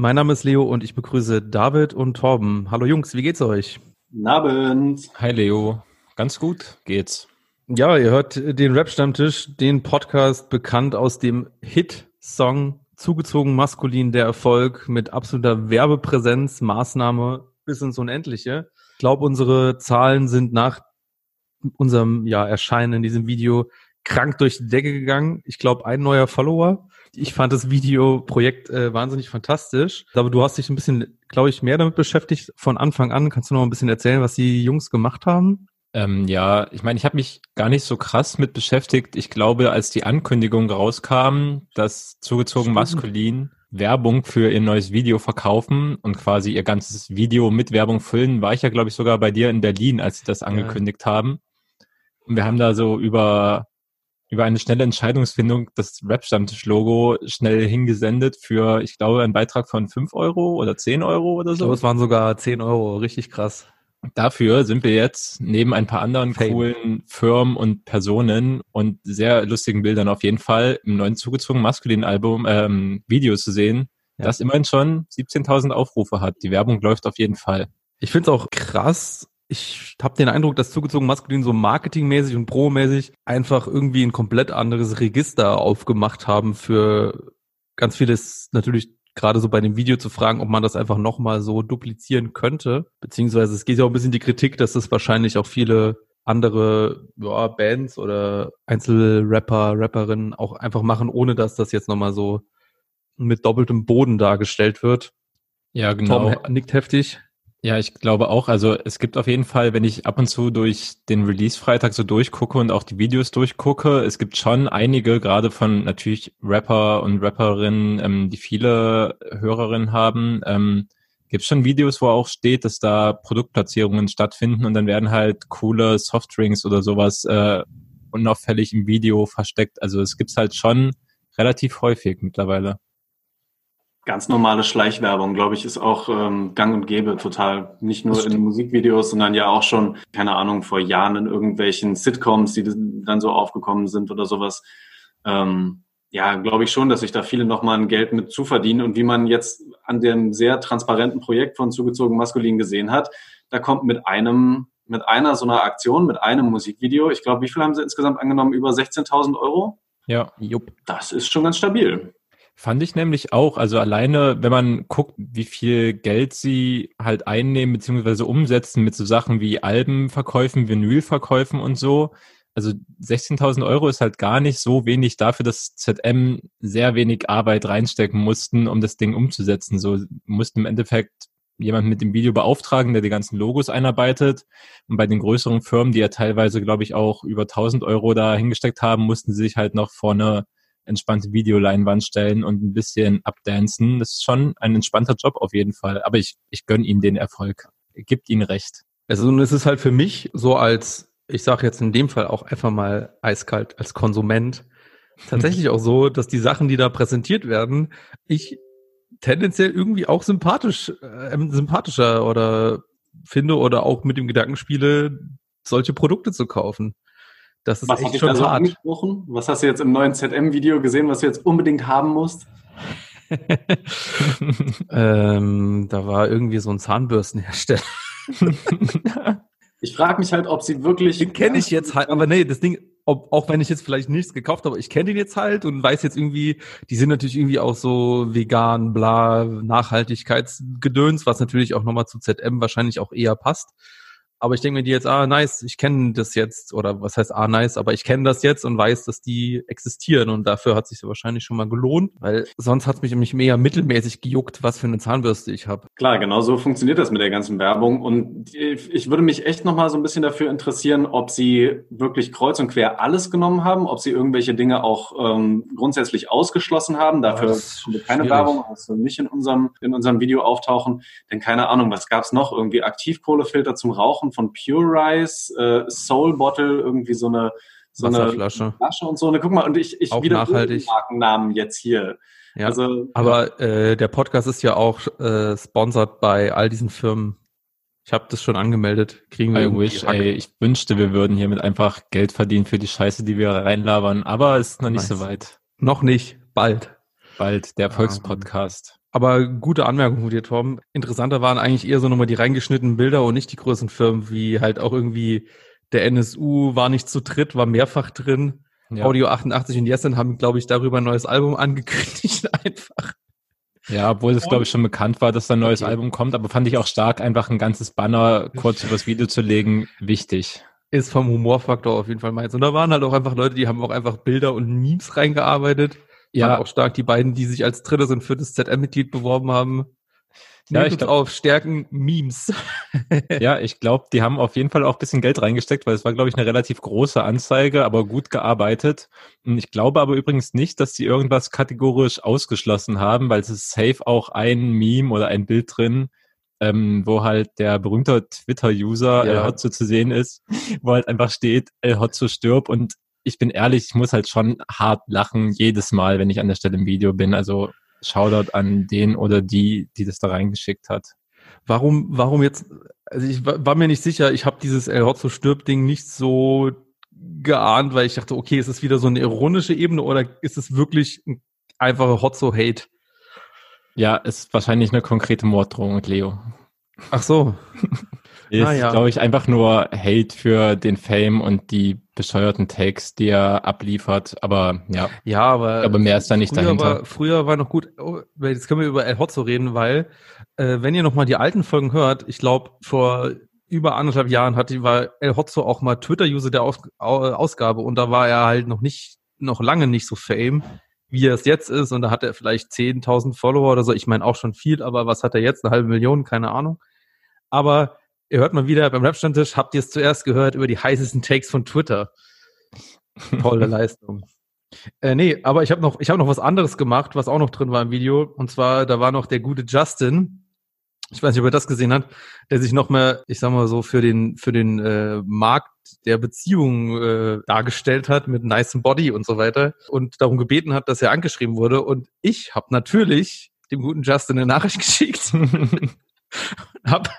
Mein Name ist Leo und ich begrüße David und Torben. Hallo Jungs, wie geht's euch? Guten Abend. Hi Leo. Ganz gut geht's. Ja, ihr hört den Rap Stammtisch, den Podcast bekannt aus dem Hit-Song Zugezogen Maskulin der Erfolg mit absoluter Werbepräsenz, Maßnahme bis ins Unendliche. Ich glaube, unsere Zahlen sind nach unserem ja, Erscheinen in diesem Video krank durch die Decke gegangen. Ich glaube, ein neuer Follower. Ich fand das Videoprojekt äh, wahnsinnig fantastisch. Aber du hast dich ein bisschen, glaube ich, mehr damit beschäftigt von Anfang an. Kannst du noch ein bisschen erzählen, was die Jungs gemacht haben? Ähm, ja, ich meine, ich habe mich gar nicht so krass mit beschäftigt. Ich glaube, als die Ankündigung rauskam, dass zugezogen Stimmt. maskulin Werbung für ihr neues Video verkaufen und quasi ihr ganzes Video mit Werbung füllen, war ich ja, glaube ich, sogar bei dir in Berlin, als sie das angekündigt haben. Und wir haben da so über, über eine schnelle Entscheidungsfindung das Rap-Stammtisch-Logo schnell hingesendet für, ich glaube, einen Beitrag von 5 Euro oder 10 Euro oder Ich so. glaube, es waren sogar 10 Euro. Richtig krass. Dafür sind wir jetzt neben ein paar anderen Fame. coolen Firmen und Personen und sehr lustigen Bildern auf jeden Fall im neuen zugezogenen maskulinen Album ähm, Video zu sehen, Ja. das immerhin schon 17.000 Aufrufe hat. Die Werbung läuft auf jeden Fall. Ich finde es auch krass. Ich habe den Eindruck, dass zugezogen maskulin so marketingmäßig und promäßig einfach irgendwie ein komplett anderes Register aufgemacht haben für ganz vieles natürlich gerade so bei dem Video zu fragen, ob man das einfach nochmal so duplizieren könnte. Beziehungsweise es geht ja auch ein bisschen die Kritik, dass das wahrscheinlich auch viele andere ja, Bands oder Einzelrapper, Rapperinnen auch einfach machen, ohne dass das jetzt nochmal so mit doppeltem Boden dargestellt wird. Ja, genau. Tom nickt heftig. Ja, ich glaube auch. Also es gibt auf jeden Fall, wenn ich ab und zu durch den Release-Freitag so durchgucke und auch die Videos durchgucke, es gibt schon einige, gerade von natürlich Rapper und Rapperinnen, ähm, die viele Hörerinnen haben, ähm, gibt schon Videos, wo auch steht, dass da Produktplatzierungen stattfinden und dann werden halt coole Softdrinks oder sowas äh, unauffällig im Video versteckt. Also es gibt's halt schon relativ häufig mittlerweile. Ganz normale Schleichwerbung, glaube ich, ist auch ähm, gang und gäbe total. Nicht nur in Musikvideos, sondern ja auch schon, keine Ahnung, vor Jahren in irgendwelchen Sitcoms, die dann so aufgekommen sind oder sowas. Ähm, ja, glaube ich schon, dass sich da viele nochmal ein Geld mit zuverdienen. Und wie man jetzt an dem sehr transparenten Projekt von Zugezogen Maskulin gesehen hat, da kommt mit einem, mit einer so einer Aktion, mit einem Musikvideo, ich glaube, wie viel haben sie insgesamt angenommen? Über 16.000 Euro? Ja. Jupp. Das ist schon ganz stabil. Fand ich nämlich auch. Also alleine, wenn man guckt, wie viel Geld sie halt einnehmen beziehungsweise umsetzen mit so Sachen wie Albenverkäufen, Vinylverkäufen und so. Also 16.000 Euro ist halt gar nicht so wenig dafür, dass ZM sehr wenig Arbeit reinstecken mussten, um das Ding umzusetzen. So mussten im Endeffekt jemanden mit dem Video beauftragen, der die ganzen Logos einarbeitet. Und bei den größeren Firmen, die ja teilweise, glaube ich, auch über 1000 Euro da hingesteckt haben, mussten sie sich halt noch vorne entspannte Videoleinwand stellen und ein bisschen abdancen. Das ist schon ein entspannter Job auf jeden Fall. Aber ich, ich gönne ihnen den Erfolg. Gibt ihnen recht. Also und es ist halt für mich so als, ich sage jetzt in dem Fall auch einfach mal eiskalt als Konsument, tatsächlich auch so, dass die Sachen, die da präsentiert werden, ich tendenziell irgendwie auch sympathisch, äh, sympathischer oder finde oder auch mit dem Gedanken spiele, solche Produkte zu kaufen. Das ist Was hat echt schon da so hart. angesprochen? Was hast du jetzt im neuen ZM-Video gesehen, was du jetzt unbedingt haben musst? ähm, da war irgendwie so ein Zahnbürstenhersteller. Ich frage mich halt, ob sie wirklich. Den kenne ich jetzt halt, aber nee, das Ding, ob, auch wenn ich jetzt vielleicht nichts gekauft habe, ich kenne den jetzt halt und weiß jetzt irgendwie, die sind natürlich irgendwie auch so vegan, bla, Nachhaltigkeitsgedöns, was natürlich auch nochmal zu ZM wahrscheinlich auch eher passt. Aber ich denke mir die jetzt, ah, nice, ich kenne das jetzt, oder was heißt ah, nice, aber ich kenne das jetzt und weiß, dass die existieren und dafür hat sich wahrscheinlich schon mal gelohnt, weil sonst hat es mich nämlich mega mittelmäßig gejuckt, was für eine Zahnbürste ich habe. Klar, genau so funktioniert das mit der ganzen Werbung und ich würde mich echt nochmal so ein bisschen dafür interessieren, ob sie wirklich kreuz und quer alles genommen haben, ob sie irgendwelche Dinge auch ähm, grundsätzlich ausgeschlossen haben. Dafür keine schwierig. Werbung, also nicht in unserem, in unserem Video auftauchen, denn keine Ahnung, was gab's noch? Irgendwie Aktivkohlefilter zum Rauchen von Pure Rice, äh, Soul Bottle, irgendwie so eine, so eine Flasche und so. Und guck mal, und ich, ich wieder Markennamen jetzt hier. Ja, also, aber äh, der Podcast ist ja auch äh, sponsored bei all diesen Firmen. Ich habe das schon angemeldet. Kriegen wir I wish, ey, ich wünschte, wir würden hiermit einfach Geld verdienen für die Scheiße, die wir reinlabern, aber es ist noch nicht nice. so weit. Noch nicht, bald. Bald, der Volkspodcast. Aber gute Anmerkung von dir, Tom. Interessanter waren eigentlich eher so nochmal die reingeschnittenen Bilder und nicht die größeren Firmen, wie halt auch irgendwie der NSU war nicht zu dritt, war mehrfach drin. Ja. Audio 88 und Jessen haben, glaube ich, darüber ein neues Album angekündigt einfach. Ja, obwohl es, glaube ich, schon bekannt war, dass da ein neues okay. Album kommt, aber fand ich auch stark, einfach ein ganzes Banner kurz übers Video zu legen, wichtig. Ist vom Humorfaktor auf jeden Fall meins. Und da waren halt auch einfach Leute, die haben auch einfach Bilder und Memes reingearbeitet. Ja. auch stark die beiden, die sich als drittes und viertes ZM-Mitglied beworben haben. Ja, ich glaub, auf Stärken Memes. ja, ich glaube, die haben auf jeden Fall auch bisschen Geld reingesteckt, weil es war, glaube ich, eine relativ große Anzeige, aber gut gearbeitet. Und ich glaube aber übrigens nicht, dass die irgendwas kategorisch ausgeschlossen haben, weil es ist safe auch ein Meme oder ein Bild drin, ähm, wo halt der berühmte Twitter-User ja. El Hotzo zu sehen ist, wo halt einfach steht, El Hotzo stirb und ich bin ehrlich, ich muss halt schon hart lachen jedes Mal, wenn ich an der Stelle im Video bin. Also Shoutout an den oder die, die das da reingeschickt hat. Warum, warum jetzt? Also ich war, mir nicht sicher. Ich habe dieses El Hotzo stirbt Ding nicht so geahnt, weil ich dachte, okay, ist es wieder so eine ironische Ebene oder ist es wirklich ein einfacher Hotzo Hate? Ja, ist wahrscheinlich eine konkrete Morddrohung, Leo. Ach so. Ist, ah, ja. glaube ich, einfach nur Hate für den Fame und die bescheuerten Takes, die er abliefert. Aber ja, ja aber, aber mehr ist da nicht früher dahinter. War, früher war noch gut, oh, jetzt können wir über El Hotzo reden, weil äh, wenn ihr nochmal die alten Folgen hört, ich glaube, vor über anderthalb Jahren hatte, war El Hotzo auch mal Twitter-User der Aus, Ausgabe und da war er halt noch nicht, noch lange nicht so Fame wie er es jetzt ist und da hat er vielleicht 10.000 Follower oder so. Ich meine auch schon viel, aber was hat er jetzt? Eine halbe Million? Keine Ahnung. Aber Ihr hört mal wieder beim Rap-Stammtisch, habt ihr es zuerst gehört über die heißesten Takes von Twitter. Tolle Leistung. Äh, nee, aber ich habe noch, ich habe noch was anderes gemacht, was auch noch drin war im Video. Und zwar, da war noch der gute Justin. Ich weiß nicht, ob er das gesehen hat, der sich noch mal, ich sag mal so, für den, für den äh, Markt der Beziehung äh, dargestellt hat mit nicem Body und so weiter und darum gebeten hat, dass er angeschrieben wurde. Und ich habe natürlich dem guten Justin eine Nachricht geschickt habe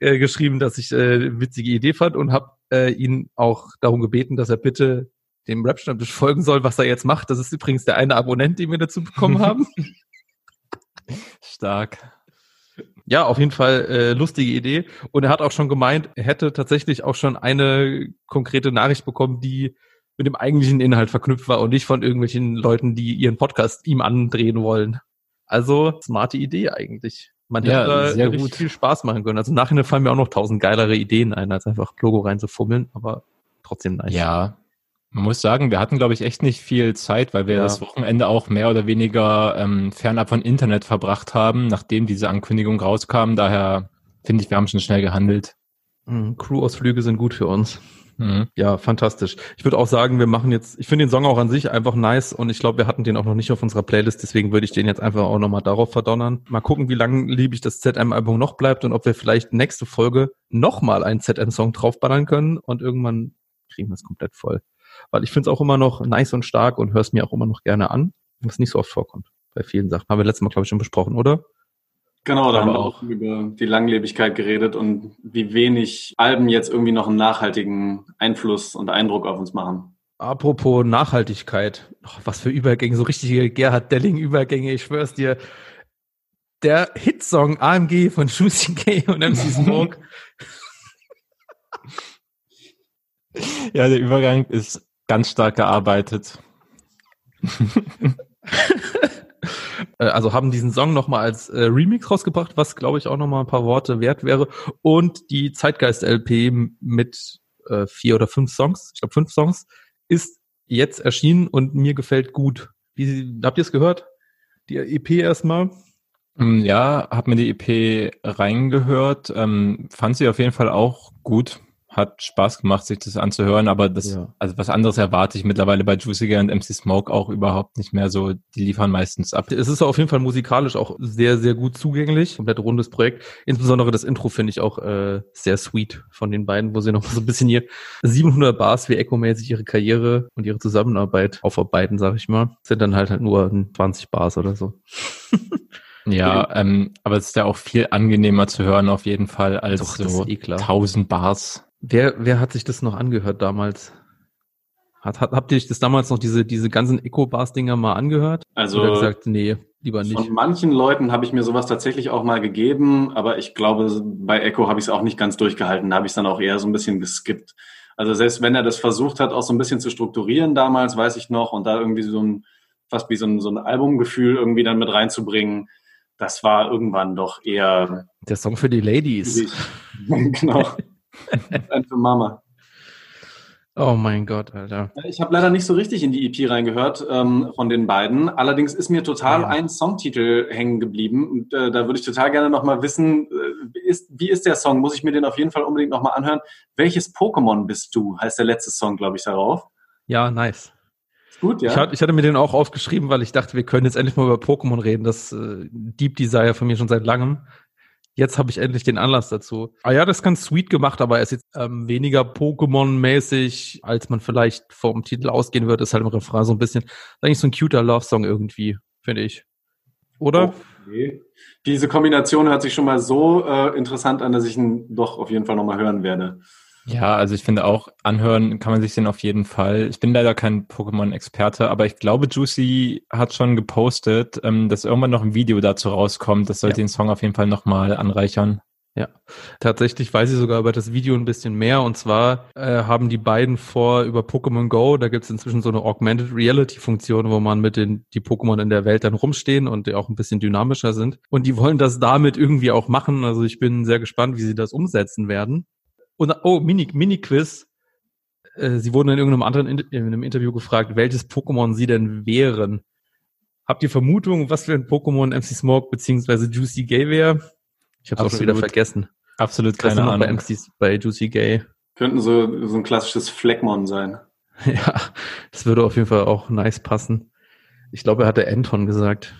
äh, geschrieben, dass ich äh, witzige Idee fand und habe äh, ihn auch darum gebeten, dass er bitte dem Rap-Stammtisch folgen soll, was er jetzt macht. Das ist übrigens der eine Abonnent, den wir dazu bekommen haben. Stark. Ja, auf jeden Fall äh, lustige Idee. Und er hat auch schon gemeint, er hätte tatsächlich auch schon eine konkrete Nachricht bekommen, die mit dem eigentlichen Inhalt verknüpft war und nicht von irgendwelchen Leuten, die ihren Podcast ihm andrehen wollen. Also, smarte Idee eigentlich. Man ja, hätte da sehr gut. viel Spaß machen können. Also nachher fallen mir auch noch tausend geilere Ideen ein, als einfach Logo reinzufummeln, aber trotzdem nice. Ja, man muss sagen, wir hatten, glaube ich, echt nicht viel Zeit, weil wir ja. das Wochenende auch mehr oder weniger ähm, fernab von Internet verbracht haben, nachdem diese Ankündigung rauskam. Daher finde ich, wir haben schon schnell gehandelt. Mhm, Crew-Ausflüge sind gut für uns. Mhm. Ja, fantastisch. Ich würde auch sagen, wir machen jetzt, ich finde den Song auch an sich einfach nice und ich glaube, wir hatten den auch noch nicht auf unserer Playlist, deswegen würde ich den jetzt einfach auch nochmal darauf verdonnern. Mal gucken, wie lange liebig das ZM-Album noch bleibt und ob wir vielleicht nächste Folge nochmal einen ZM-Song draufballern können und irgendwann kriegen wir es komplett voll. Weil ich finde es auch immer noch nice und stark und höre es mir auch immer noch gerne an, was nicht so oft vorkommt. Bei vielen Sachen. Haben wir letztes Mal, glaube ich, schon besprochen, oder? Genau, da haben wir auch über die Langlebigkeit geredet und wie wenig Alben jetzt irgendwie noch einen nachhaltigen Einfluss und Eindruck auf uns machen. Apropos Nachhaltigkeit, oh, was für Übergänge, so richtige Gerhard Delling-Übergänge, ich schwör's dir. Der Hitsong AMG von Juicy K und MC Smoke. ja, der Übergang ist ganz stark gearbeitet. Äh, also haben diesen Song nochmal als äh, Remix rausgebracht, was glaube ich auch nochmal ein paar Worte wert wäre. Und die Zeitgeist-LP mit äh, vier oder fünf Songs, ich glaube fünf Songs, ist jetzt erschienen und mir gefällt gut. Wie, habt ihr es gehört? Die EP erstmal? Mm, ja, hab mir die EP reingehört, ähm, fand sie auf jeden Fall auch gut hat Spaß gemacht, sich das anzuhören, aber das, ja. also was anderes erwarte ich mittlerweile bei Juicy und MC Smoke auch überhaupt nicht mehr so. Die liefern meistens ab. Es ist auf jeden Fall musikalisch auch sehr, sehr gut zugänglich. Komplett rundes Projekt. Insbesondere das Intro finde ich auch äh, sehr sweet von den beiden, wo sie noch so ein bisschen hier 700 Bars wie Echo-mäßig ihre Karriere und ihre Zusammenarbeit aufarbeiten, sag ich mal. Sind dann halt, halt nur 20 Bars oder so. Ja, ähm, aber es ist ja auch viel angenehmer zu hören auf jeden Fall als Doch, so eh 1000 Bars. Wer, wer hat sich das noch angehört damals? Hat, hat, habt ihr euch das damals noch diese, diese ganzen Eco-Bars-Dinger mal angehört? Also. Oder gesagt, nee, lieber nicht. Von manchen Leuten habe ich mir sowas tatsächlich auch mal gegeben, aber ich glaube, bei Echo habe ich es auch nicht ganz durchgehalten. Da habe ich es dann auch eher so ein bisschen geskippt. Also selbst wenn er das versucht hat, auch so ein bisschen zu strukturieren damals, weiß ich noch, und da irgendwie so ein, fast wie so ein, so ein Albumgefühl irgendwie dann mit reinzubringen, das war irgendwann doch eher. Der Song für die Ladies. genau. Ein für Mama. Oh mein Gott, Alter. Ich habe leider nicht so richtig in die EP reingehört ähm, von den beiden. Allerdings ist mir total ja. ein Songtitel hängen geblieben. Und äh, da würde ich total gerne nochmal wissen, äh, ist, wie ist der Song? Muss ich mir den auf jeden Fall unbedingt nochmal anhören. Welches Pokémon bist du? Heißt der letzte Song, glaube ich, darauf. Ja, nice. Ist gut, ja. Ich, hat, ich, hatte mir den auch aufgeschrieben, weil ich dachte, wir können jetzt endlich mal über Pokémon reden. Das äh, Deep Desire von mir schon seit langem jetzt habe ich endlich den Anlass dazu. Ah ja, das ist ganz sweet gemacht, aber er ist jetzt ähm, weniger Pokémon-mäßig, als man vielleicht vom Titel ausgehen würde. Ist halt im Refrain so ein bisschen, eigentlich so ein cuter Love-Song irgendwie, finde ich. Oder? Okay. Diese Kombination hört sich schon mal so äh, interessant an, dass ich ihn doch auf jeden Fall nochmal hören werde. Ja, also ich finde auch, anhören kann man sich den auf jeden Fall. Ich bin leider kein Pokémon-Experte, aber ich glaube, Juicy hat schon gepostet, ähm, dass irgendwann noch ein Video dazu rauskommt. Das sollte ja. den Song auf jeden Fall nochmal anreichern. Ja, tatsächlich weiß ich sogar über das Video ein bisschen mehr. Und zwar äh, haben die beiden vor über Pokémon Go, da gibt es inzwischen so eine Augmented Reality Funktion, wo man mit den die Pokémon in der Welt dann rumstehen und die auch ein bisschen dynamischer sind. Und die wollen das damit irgendwie auch machen. Also ich bin sehr gespannt, wie sie das umsetzen werden. Und oh, Mini, Mini-Quiz. Äh, sie wurden in irgendeinem anderen in, in einem Interview gefragt, welches Pokémon sie denn wären. Habt ihr Vermutung, was für ein Pokémon MC Smoke beziehungsweise Juicy Gay wäre? Ich habe auch schon wieder vergessen. Absolut keine Ahnung. Bei MCs, bei Juicy Gay. Könnten so, so ein klassisches Fleckmon sein. ja, das würde auf jeden Fall auch nice passen. Ich glaube, er hatte Anton gesagt.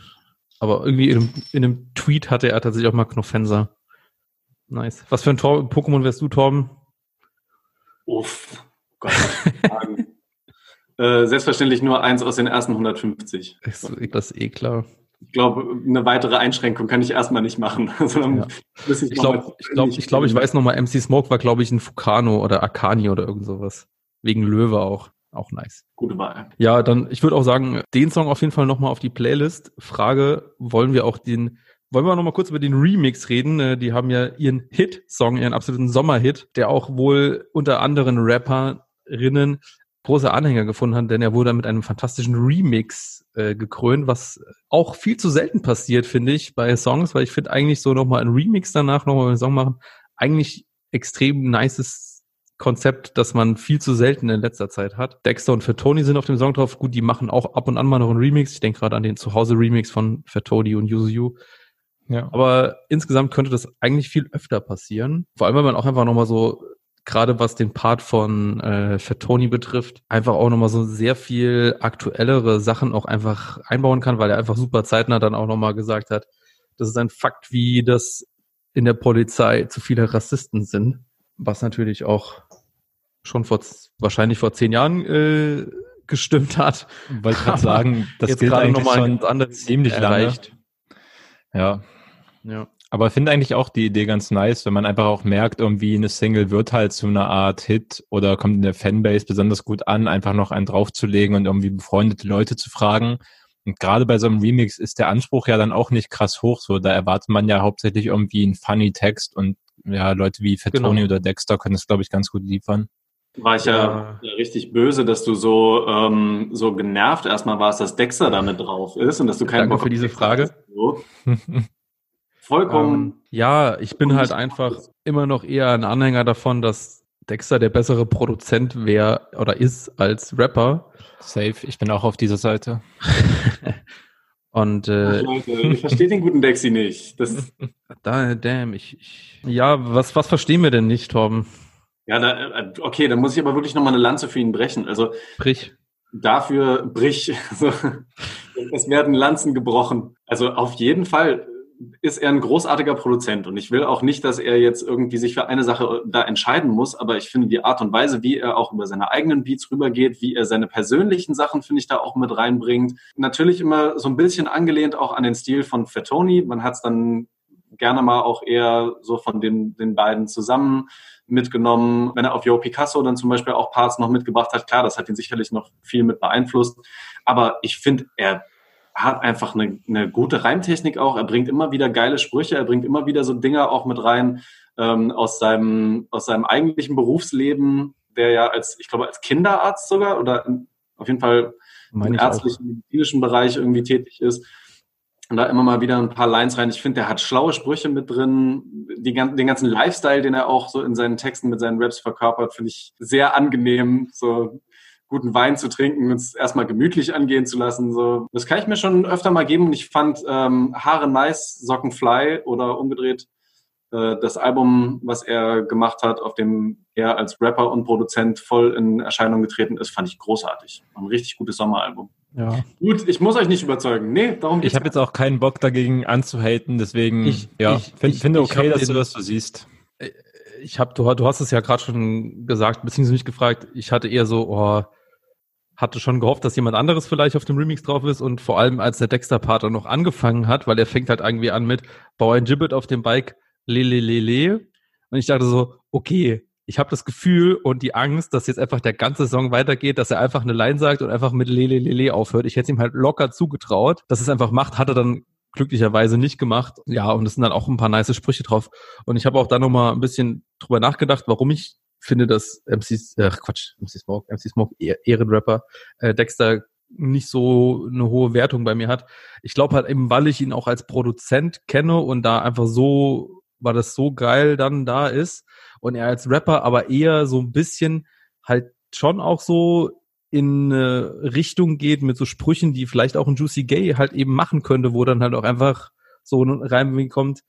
Aber irgendwie in einem, in einem Tweet hatte er tatsächlich auch mal Knofenser. Nice. Was für ein Tor Pokémon wärst du, Torben? Uff, Gott. äh, selbstverständlich nur eins aus den ersten 150. Ist, das ist eh klar. Ich glaube, eine weitere Einschränkung kann ich erstmal nicht machen. Also ja. ich glaube, ich, glaub, ich, glaub, ich, glaub, ich weiß nochmal, MC Smoke war, glaube ich, ein Fukano oder Akani oder irgend sowas. Wegen Löwe auch. Auch nice. Gute Wahl. Ja, dann, ich würde auch sagen, den Song auf jeden Fall nochmal auf die Playlist. Frage, wollen wir auch den wollen wir noch mal kurz über den Remix reden? Äh, die haben ja ihren Hit-Song, ihren absoluten Sommerhit, der auch wohl unter anderen Rapperinnen große Anhänger gefunden hat, denn er wurde mit einem fantastischen Remix äh, gekrönt, was auch viel zu selten passiert, finde ich, bei Songs, weil ich finde eigentlich so nochmal ein Remix danach nochmal einen Song machen, eigentlich extrem nices Konzept, das man viel zu selten in letzter Zeit hat. Dexter und Fatoni sind auf dem Song drauf. Gut, die machen auch ab und an mal noch einen Remix. Ich denke gerade an den Zuhause-Remix von Fatoni und Yuzu Yu. Ja. Aber insgesamt könnte das eigentlich viel öfter passieren. Vor allem, wenn man auch einfach nochmal so, gerade was den Part von äh, Fatoni betrifft, einfach auch nochmal so sehr viel aktuellere Sachen auch einfach einbauen kann, weil er einfach super zeitnah dann auch nochmal gesagt hat, das ist ein Fakt, wie das in der Polizei zu viele Rassisten sind. Was natürlich auch schon vor wahrscheinlich vor zehn Jahren äh, gestimmt hat. Wollte gerade sagen, das jetzt gilt eigentlich schon ziemlich erreicht. lange. Ja, ja. Aber ich finde eigentlich auch die Idee ganz nice, wenn man einfach auch merkt, irgendwie eine Single wird halt zu einer Art Hit oder kommt in der Fanbase besonders gut an, einfach noch einen draufzulegen und irgendwie befreundete Leute zu fragen. Und gerade bei so einem Remix ist der Anspruch ja dann auch nicht krass hoch. So, da erwartet man ja hauptsächlich irgendwie einen funny Text und ja, Leute wie Fatoni genau. oder Dexter können das, glaube ich, ganz gut liefern. War ich ja, ja richtig böse, dass du so, ähm, so genervt erstmal warst, dass Dexter damit drauf ist und dass du keinen Danke Bock für diese Frage. So. Vollkommen. Ähm, ja, ich bin halt einfach immer noch eher ein Anhänger davon, dass Dexter der bessere Produzent wäre oder ist als Rapper. Safe, ich bin auch auf dieser Seite. Und äh, Ach, Leute, ich verstehe den guten Dexy nicht. Das da, damn, ich, ich ja, was, was verstehen wir denn nicht, Torben? Ja, da, äh, okay, dann muss ich aber wirklich nochmal eine Lanze für ihn brechen. Also Brich. Dafür brich. Also, es werden Lanzen gebrochen. Also auf jeden Fall ist er ein großartiger Produzent und ich will auch nicht, dass er jetzt irgendwie sich für eine Sache da entscheiden muss, aber ich finde die Art und Weise, wie er auch über seine eigenen Beats rübergeht, wie er seine persönlichen Sachen, finde ich, da auch mit reinbringt. Natürlich immer so ein bisschen angelehnt auch an den Stil von Fettoni. Man hat es dann gerne mal auch eher so von den, den beiden zusammen mitgenommen. Wenn er auf Joe Picasso dann zum Beispiel auch Parts noch mitgebracht hat, klar, das hat ihn sicherlich noch viel mit beeinflusst. Aber ich finde, er hat einfach eine, eine gute Reimtechnik auch. Er bringt immer wieder geile Sprüche, er bringt immer wieder so Dinger auch mit rein ähm, aus, seinem, aus seinem eigentlichen Berufsleben, der ja als, ich glaube, als Kinderarzt sogar oder auf jeden Fall im ärztlichen, medizinischen Bereich irgendwie tätig ist. Und da immer mal wieder ein paar Lines rein. Ich finde, der hat schlaue Sprüche mit drin. Die, den ganzen Lifestyle, den er auch so in seinen Texten mit seinen Raps verkörpert, finde ich sehr angenehm. So guten Wein zu trinken und es erstmal gemütlich angehen zu lassen. So, das kann ich mir schon öfter mal geben. Und ich fand ähm, Haare nice, Socken fly oder umgedreht äh, das Album, was er gemacht hat, auf dem er als Rapper und Produzent voll in Erscheinung getreten ist, fand ich großartig. Ein richtig gutes Sommeralbum. Ja. Gut, ich muss euch nicht überzeugen. Nee, darum geht's Ich habe jetzt auch keinen Bock dagegen anzuhaten, deswegen ich, ja, ich, find, ich finde okay, dass den, du das so siehst. Äh, ich habe du, du hast es ja gerade schon gesagt, beziehungsweise mich gefragt, ich hatte eher so, oh, hatte schon gehofft, dass jemand anderes vielleicht auf dem Remix drauf ist und vor allem als der Dexter-Part noch angefangen hat, weil er fängt halt irgendwie an mit Bau ein Gibbet auf dem Bike, lele lele. Und ich dachte so, okay, ich habe das Gefühl und die Angst, dass jetzt einfach der ganze Song weitergeht, dass er einfach eine Line sagt und einfach mit lele lele aufhört. Ich hätte ihm halt locker zugetraut, dass es einfach macht, hat er dann glücklicherweise nicht gemacht. Ja, und es sind dann auch ein paar nice Sprüche drauf. Und ich habe auch da nochmal ein bisschen drüber nachgedacht, warum ich finde, dass MC, äh, Quatsch, MC Smoke, MC Smoke, Ehrenrapper, äh, Dexter nicht so eine hohe Wertung bei mir hat. Ich glaube halt eben, weil ich ihn auch als Produzent kenne und da einfach so, weil das so geil dann da ist und er als Rapper aber eher so ein bisschen halt schon auch so in eine Richtung geht mit so Sprüchen, die vielleicht auch ein Juicy Gay halt eben machen könnte, wo dann halt auch einfach so ein Reim kommt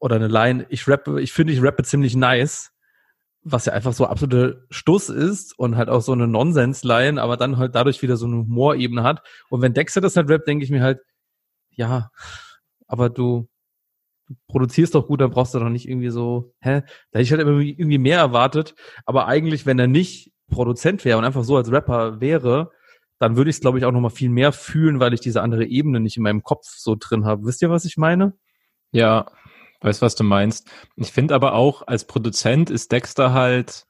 oder eine Line, ich rappe, ich finde, ich rappe ziemlich nice was ja einfach so absoluter Stuss ist und halt auch so eine Nonsens-Line, aber dann halt dadurch wieder so eine Humorebene hat. Und wenn Dexter das halt rappt, denke ich mir halt, ja, aber du, du produzierst doch gut, dann brauchst du doch nicht irgendwie so, hä? Da hätte ich halt irgendwie mehr erwartet. Aber eigentlich, wenn er nicht Produzent wäre und einfach so als Rapper wäre, dann würde ich es, glaube ich, auch nochmal viel mehr fühlen, weil ich diese andere Ebene nicht in meinem Kopf so drin habe. Wisst ihr, was ich meine? Ja, weiß, was du meinst. Ich finde aber auch, als Produzent ist Dexter halt,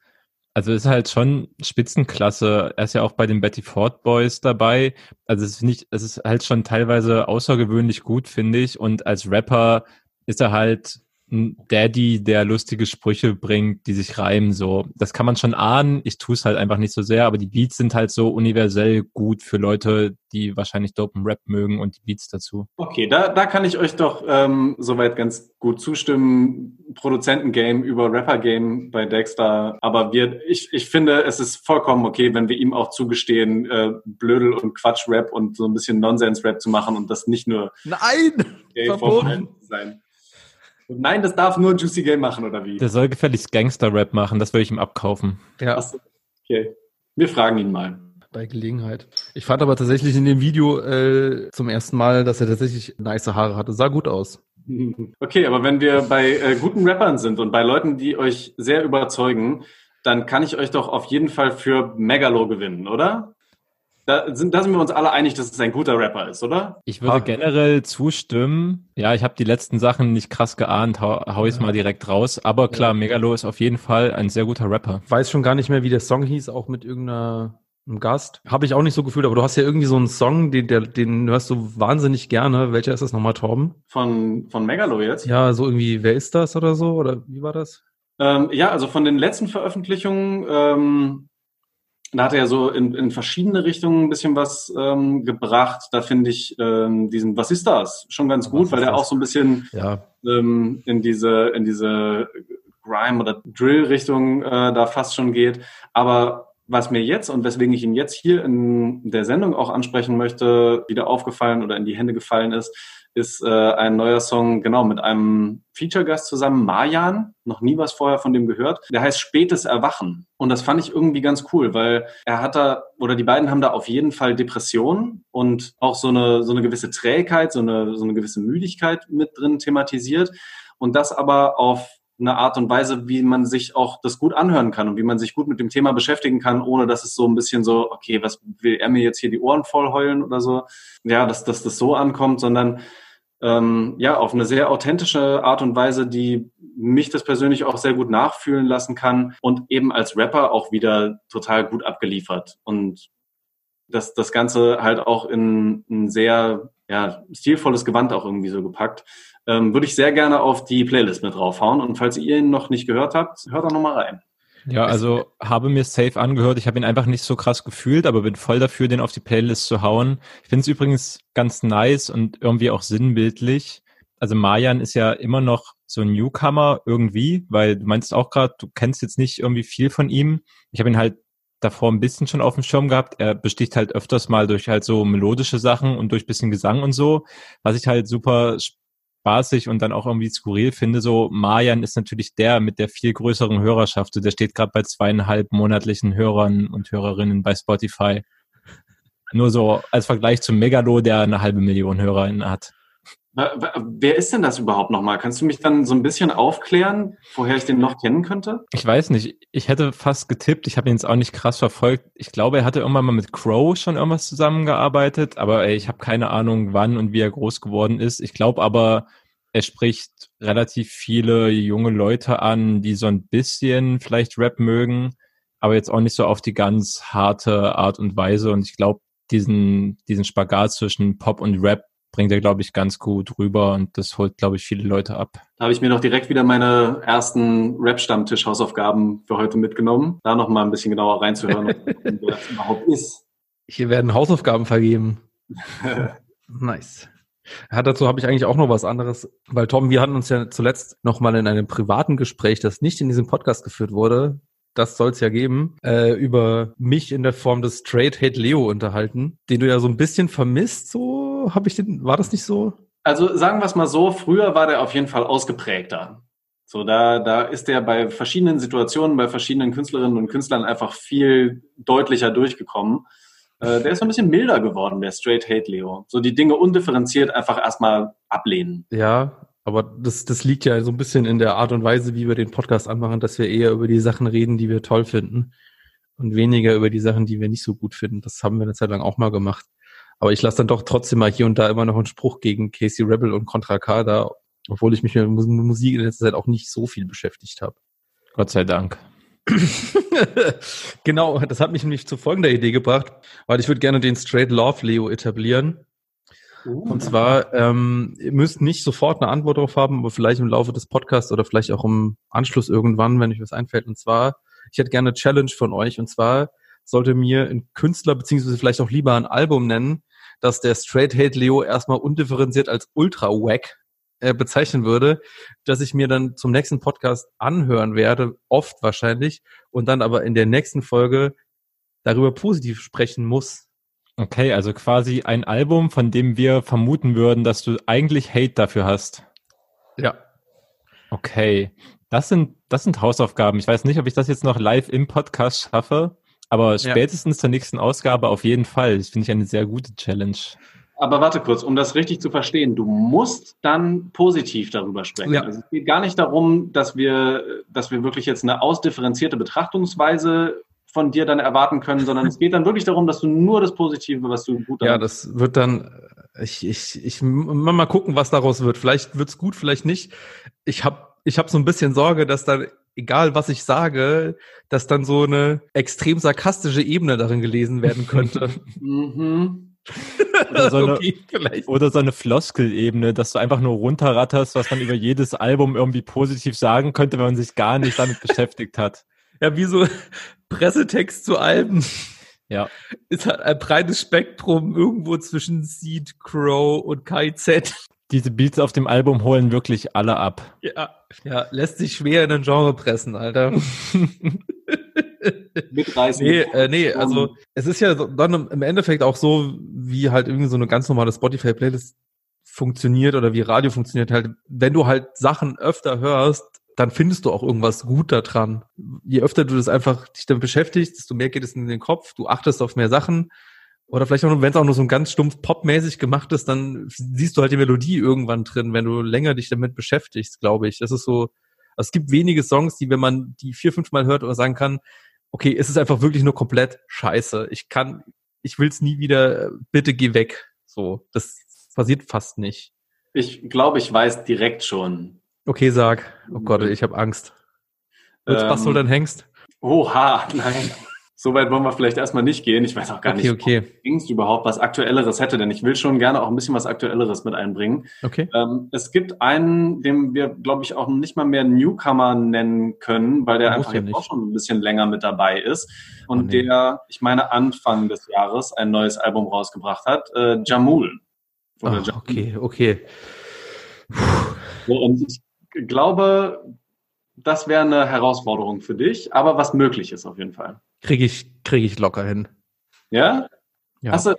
also ist halt schon Spitzenklasse. Er ist ja auch bei den Betty Ford Boys dabei. Also es ist nicht, es ist halt schon teilweise außergewöhnlich gut, finde ich. Und als Rapper ist er halt ein Daddy, der lustige Sprüche bringt, die sich reimen, so. Das kann man schon ahnen. Ich tue es halt einfach nicht so sehr, aber die Beats sind halt so universell gut für Leute, die wahrscheinlich dopen Rap mögen und die Beats dazu. Okay, da, da kann ich euch doch ähm, soweit ganz gut zustimmen. Produzentengame über Rapper-Game bei Dexter. Aber wir, ich, ich finde, es ist vollkommen okay, wenn wir ihm auch zugestehen, äh, Blödel und Quatsch-Rap und so ein bisschen Nonsens-Rap zu machen und das nicht nur Nein! Verboten! sein. Und nein, das darf nur Juicy Gay machen, oder wie? Der soll gefälligst Gangster-Rap machen, das würde ich ihm abkaufen. Ja. Okay. Wir fragen ihn mal. Bei Gelegenheit. Ich fand aber tatsächlich in dem Video äh, zum ersten Mal, dass er tatsächlich nice Haare hatte. Sah gut aus. Okay, aber wenn wir bei äh, guten Rappern sind und bei Leuten, die euch sehr überzeugen, dann kann ich euch doch auf jeden Fall für Megalo gewinnen, oder? Da sind, da sind wir uns alle einig, dass es ein guter Rapper ist, oder? Ich würde generell zustimmen. Ja, ich habe die letzten Sachen nicht krass geahnt, hau, hau ich ja. mal direkt raus. Aber klar, ja. Megalo ist auf jeden Fall ein sehr guter Rapper. Weiß schon gar nicht mehr, wie der Song hieß, auch mit irgendeiner einem Gast. Habe ich auch nicht so gefühlt, aber du hast ja irgendwie so einen Song, den, der, den hörst du wahnsinnig gerne. Welcher ist das nochmal, Torben? Von, von Megalo jetzt? Ja, so irgendwie, wer ist das oder so? Oder wie war das? Ähm, ja, also von den letzten Veröffentlichungen ähm, da hat er ja so in, in verschiedene Richtungen ein bisschen was ähm, gebracht. Da finde ich ähm, diesen Was ist das? schon ganz gut, weil der das? auch so ein bisschen ja. ähm, in diese, in diese Grime- oder Drill-Richtung äh, da fast schon geht. Aber was mir jetzt und weswegen ich ihn jetzt hier in der Sendung auch ansprechen möchte, wieder aufgefallen oder in die Hände gefallen ist, ist äh, ein neuer Song, genau, mit einem Feature-Gast zusammen, Marjan, noch nie was vorher von dem gehört. Der heißt Spätes Erwachen. Und das fand ich irgendwie ganz cool, weil er hat da, oder die beiden haben da auf jeden Fall Depressionen und auch so eine, so eine gewisse Trägheit, so eine, so eine gewisse Müdigkeit mit drin thematisiert. Und das aber auf eine Art und Weise, wie man sich auch das gut anhören kann und wie man sich gut mit dem Thema beschäftigen kann, ohne dass es so ein bisschen so, okay, was will er mir jetzt hier die Ohren voll heulen oder so, ja, dass, dass das so ankommt, sondern ähm, ja, auf eine sehr authentische Art und Weise, die mich das persönlich auch sehr gut nachfühlen lassen kann und eben als Rapper auch wieder total gut abgeliefert und das, das Ganze halt auch in ein sehr ja, stilvolles Gewand auch irgendwie so gepackt ähm, würde ich sehr gerne auf die Playlist mit draufhauen. Und falls ihr ihn noch nicht gehört habt, hört doch nochmal rein. Ja, also habe mir safe angehört. Ich habe ihn einfach nicht so krass gefühlt, aber bin voll dafür, den auf die Playlist zu hauen. Ich finde es übrigens ganz nice und irgendwie auch sinnbildlich. Also Mayan ist ja immer noch so ein Newcomer irgendwie, weil du meinst auch gerade, du kennst jetzt nicht irgendwie viel von ihm. Ich habe ihn halt davor ein bisschen schon auf dem Schirm gehabt. Er besticht halt öfters mal durch halt so melodische Sachen und durch bisschen Gesang und so, was ich halt super spaßig und dann auch irgendwie skurril finde. So, Marian ist natürlich der mit der viel größeren Hörerschaft. Der steht gerade bei zweieinhalb monatlichen Hörern und Hörerinnen bei Spotify. Nur so als Vergleich zum Megalo, der eine halbe Million HörerInnen hat. Wer ist denn das überhaupt nochmal? Kannst du mich dann so ein bisschen aufklären, woher ich den noch kennen könnte? Ich weiß nicht. Ich hätte fast getippt. Ich habe ihn jetzt auch nicht krass verfolgt. Ich glaube, er hatte irgendwann mal mit Crow schon irgendwas zusammengearbeitet, aber ich habe keine Ahnung, wann und wie er groß geworden ist. Ich glaube aber, er spricht relativ viele junge Leute an, die so ein bisschen vielleicht Rap mögen, aber jetzt auch nicht so auf die ganz harte Art und Weise. Und ich glaube, diesen, diesen Spagat zwischen Pop und Rap bringt er, glaube ich, ganz gut rüber und das holt, glaube ich, viele Leute ab. Da habe ich mir noch direkt wieder meine ersten Rap-Stammtisch-Hausaufgaben für heute mitgenommen, da noch mal ein bisschen genauer reinzuhören, wer das überhaupt ist. Hier werden Hausaufgaben vergeben. nice. Ja, dazu habe ich eigentlich auch noch was anderes, weil Tom, wir hatten uns ja zuletzt noch mal in einem privaten Gespräch, das nicht in diesem Podcast geführt wurde, das soll es ja geben, äh, über mich in der Form des Straight Hate Leo unterhalten, den du ja so ein bisschen vermisst, so habe ich den, war das nicht so? Also sagen wir es mal so, früher war der auf jeden Fall ausgeprägter. So, da, da ist der bei verschiedenen Situationen, bei verschiedenen Künstlerinnen und Künstlern einfach viel deutlicher durchgekommen. Äh, der ist so ein bisschen milder geworden, der Straight Hate Leo. So die Dinge undifferenziert einfach erstmal ablehnen. Ja, aber das, das liegt ja so ein bisschen in der Art und Weise, wie wir den Podcast anmachen, dass wir eher über die Sachen reden, die wir toll finden und weniger über die Sachen, die wir nicht so gut finden. Das haben wir eine Zeit lang auch mal gemacht. Aber ich lasse dann doch trotzdem mal hier und da immer noch einen Spruch gegen Casey Rebel und Contra K da, obwohl ich mich mit Musik in letzter Zeit auch nicht so viel beschäftigt habe. Gott sei Dank. genau, das hat mich nämlich zu folgender Idee gebracht, weil ich würde gerne den Straight Love Leo etablieren. Uh. Und zwar, ähm, ihr müsst nicht sofort eine Antwort darauf haben, aber vielleicht im Laufe des Podcasts oder vielleicht auch im Anschluss irgendwann, wenn euch was einfällt. Und zwar, ich hätte gerne eine Challenge von euch. Und zwar sollte mir ein Künstler beziehungsweise vielleicht auch lieber ein Album nennen, dass der Straight Hate Leo erstmal undifferenziert als ultra wack äh, bezeichnen würde, dass ich mir dann zum nächsten Podcast anhören werde, oft wahrscheinlich, und dann aber in der nächsten Folge darüber positiv sprechen muss, Okay, also quasi ein Album, von dem wir vermuten würden, dass du eigentlich Hate dafür hast. Ja. Okay. Das sind, das sind Hausaufgaben. Ich weiß nicht, ob ich das jetzt noch live im Podcast schaffe, aber spätestens ja. zur nächsten Ausgabe auf jeden Fall. Das finde ich eine sehr gute Challenge. Aber warte kurz, um das richtig zu verstehen, du musst dann positiv darüber sprechen. Ja. Also es geht gar nicht darum, dass wir, dass wir wirklich jetzt eine ausdifferenzierte Betrachtungsweise von dir dann erwarten können, sondern es geht dann wirklich darum, dass du nur das Positive, was du gut Ja, das wird dann, ich, ich, ich mal gucken, was daraus wird. Vielleicht wird's gut, vielleicht nicht. Ich habe ich hab so ein bisschen Sorge, dass dann, egal was ich sage, dass dann so eine extrem sarkastische Ebene darin gelesen werden könnte. mhm. Oder so eine, okay, oder so eine Floskel-Ebene, dass du einfach nur runterratterst, was man über jedes Album irgendwie positiv sagen könnte, wenn man sich gar nicht damit beschäftigt hat. Ja, wie so Pressetext zu Alben. Ja. Ist halt ein breites Spektrum irgendwo zwischen Seed, Crow und KIZ. Diese Beats auf dem Album holen wirklich alle ab. Ja, ja, lässt sich schwer in ein Genre pressen, Alter. Mitreißen. Nee, äh, nee, also es ist ja dann im Endeffekt auch so, wie halt irgendwie so eine ganz normale Spotify-Playlist funktioniert oder wie Radio funktioniert halt. Wenn du halt Sachen öfter hörst, dann findest du auch irgendwas gut daran. Je öfter du das einfach dich damit beschäftigst, desto mehr geht es in den Kopf, du achtest auf mehr Sachen. Oder vielleicht auch nur, wenn es auch nur so ein ganz stumpf popmäßig gemacht ist, dann siehst du halt die Melodie irgendwann drin, wenn du länger dich damit beschäftigst, glaube ich. Das ist so, also es gibt wenige Songs, die, wenn man die vier, fünf Mal hört oder sagen kann, okay, es ist einfach wirklich nur komplett scheiße. Ich kann, ich will's nie wieder, bitte geh weg. So, das passiert fast nicht. Ich glaube, ich weiß direkt schon. Okay, sag. Oh Gott, ich habe Angst. Wird's Ähm, was soll dein Hengst? Oha, nein. So weit wollen wir vielleicht erstmal nicht gehen. Ich weiß auch gar Okay, nicht, okay. ob Dings überhaupt was Aktuelleres hätte, denn ich will schon gerne auch ein bisschen was Aktuelleres mit einbringen. Okay. Ähm, es gibt einen, den wir, glaube ich, auch nicht mal mehr Newcomer nennen können, weil der Muss einfach ja jetzt auch schon ein bisschen länger mit dabei ist. Und Oh, nee. der, ich meine, Anfang des Jahres ein neues Album rausgebracht hat, äh, Jamul. Ach, Jamul. okay, okay. So, und ich glaube, das wäre eine Herausforderung für dich, aber was möglich ist auf jeden Fall. Kriege ich, kriege ich locker hin. Ja? Ja. Hast du,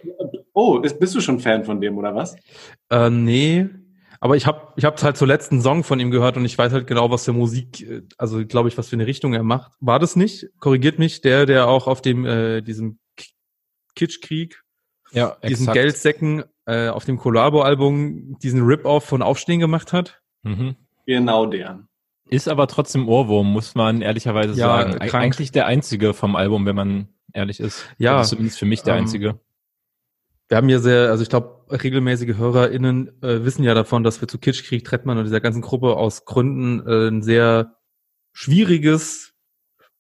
oh, ist, bist du schon Fan von dem oder was? Äh, nee. Aber ich habe ich hab's halt zuletzt einen Song von ihm gehört und ich weiß halt genau, was für Musik, äh, also glaube ich, was für eine Richtung er macht. War das nicht? Korrigiert mich, der, der auch auf dem äh, diesem Kitschkrieg, Ja, diesen Geldsäcken äh, auf dem Collabo-Album diesen Rip-Off von Aufstehen gemacht hat? Mhm. Genau der. Ist aber trotzdem Ohrwurm, muss man ehrlicherweise Ja, sagen. Krank. Eigentlich der einzige vom Album, wenn man ehrlich ist. Ja, Also zumindest für mich der ähm, einzige. Wir haben ja sehr, also ich glaube, regelmäßige HörerInnen äh, wissen ja davon, dass wir zu Kitschkrieg, Trettmann und dieser ganzen Gruppe aus Gründen äh, ein sehr schwieriges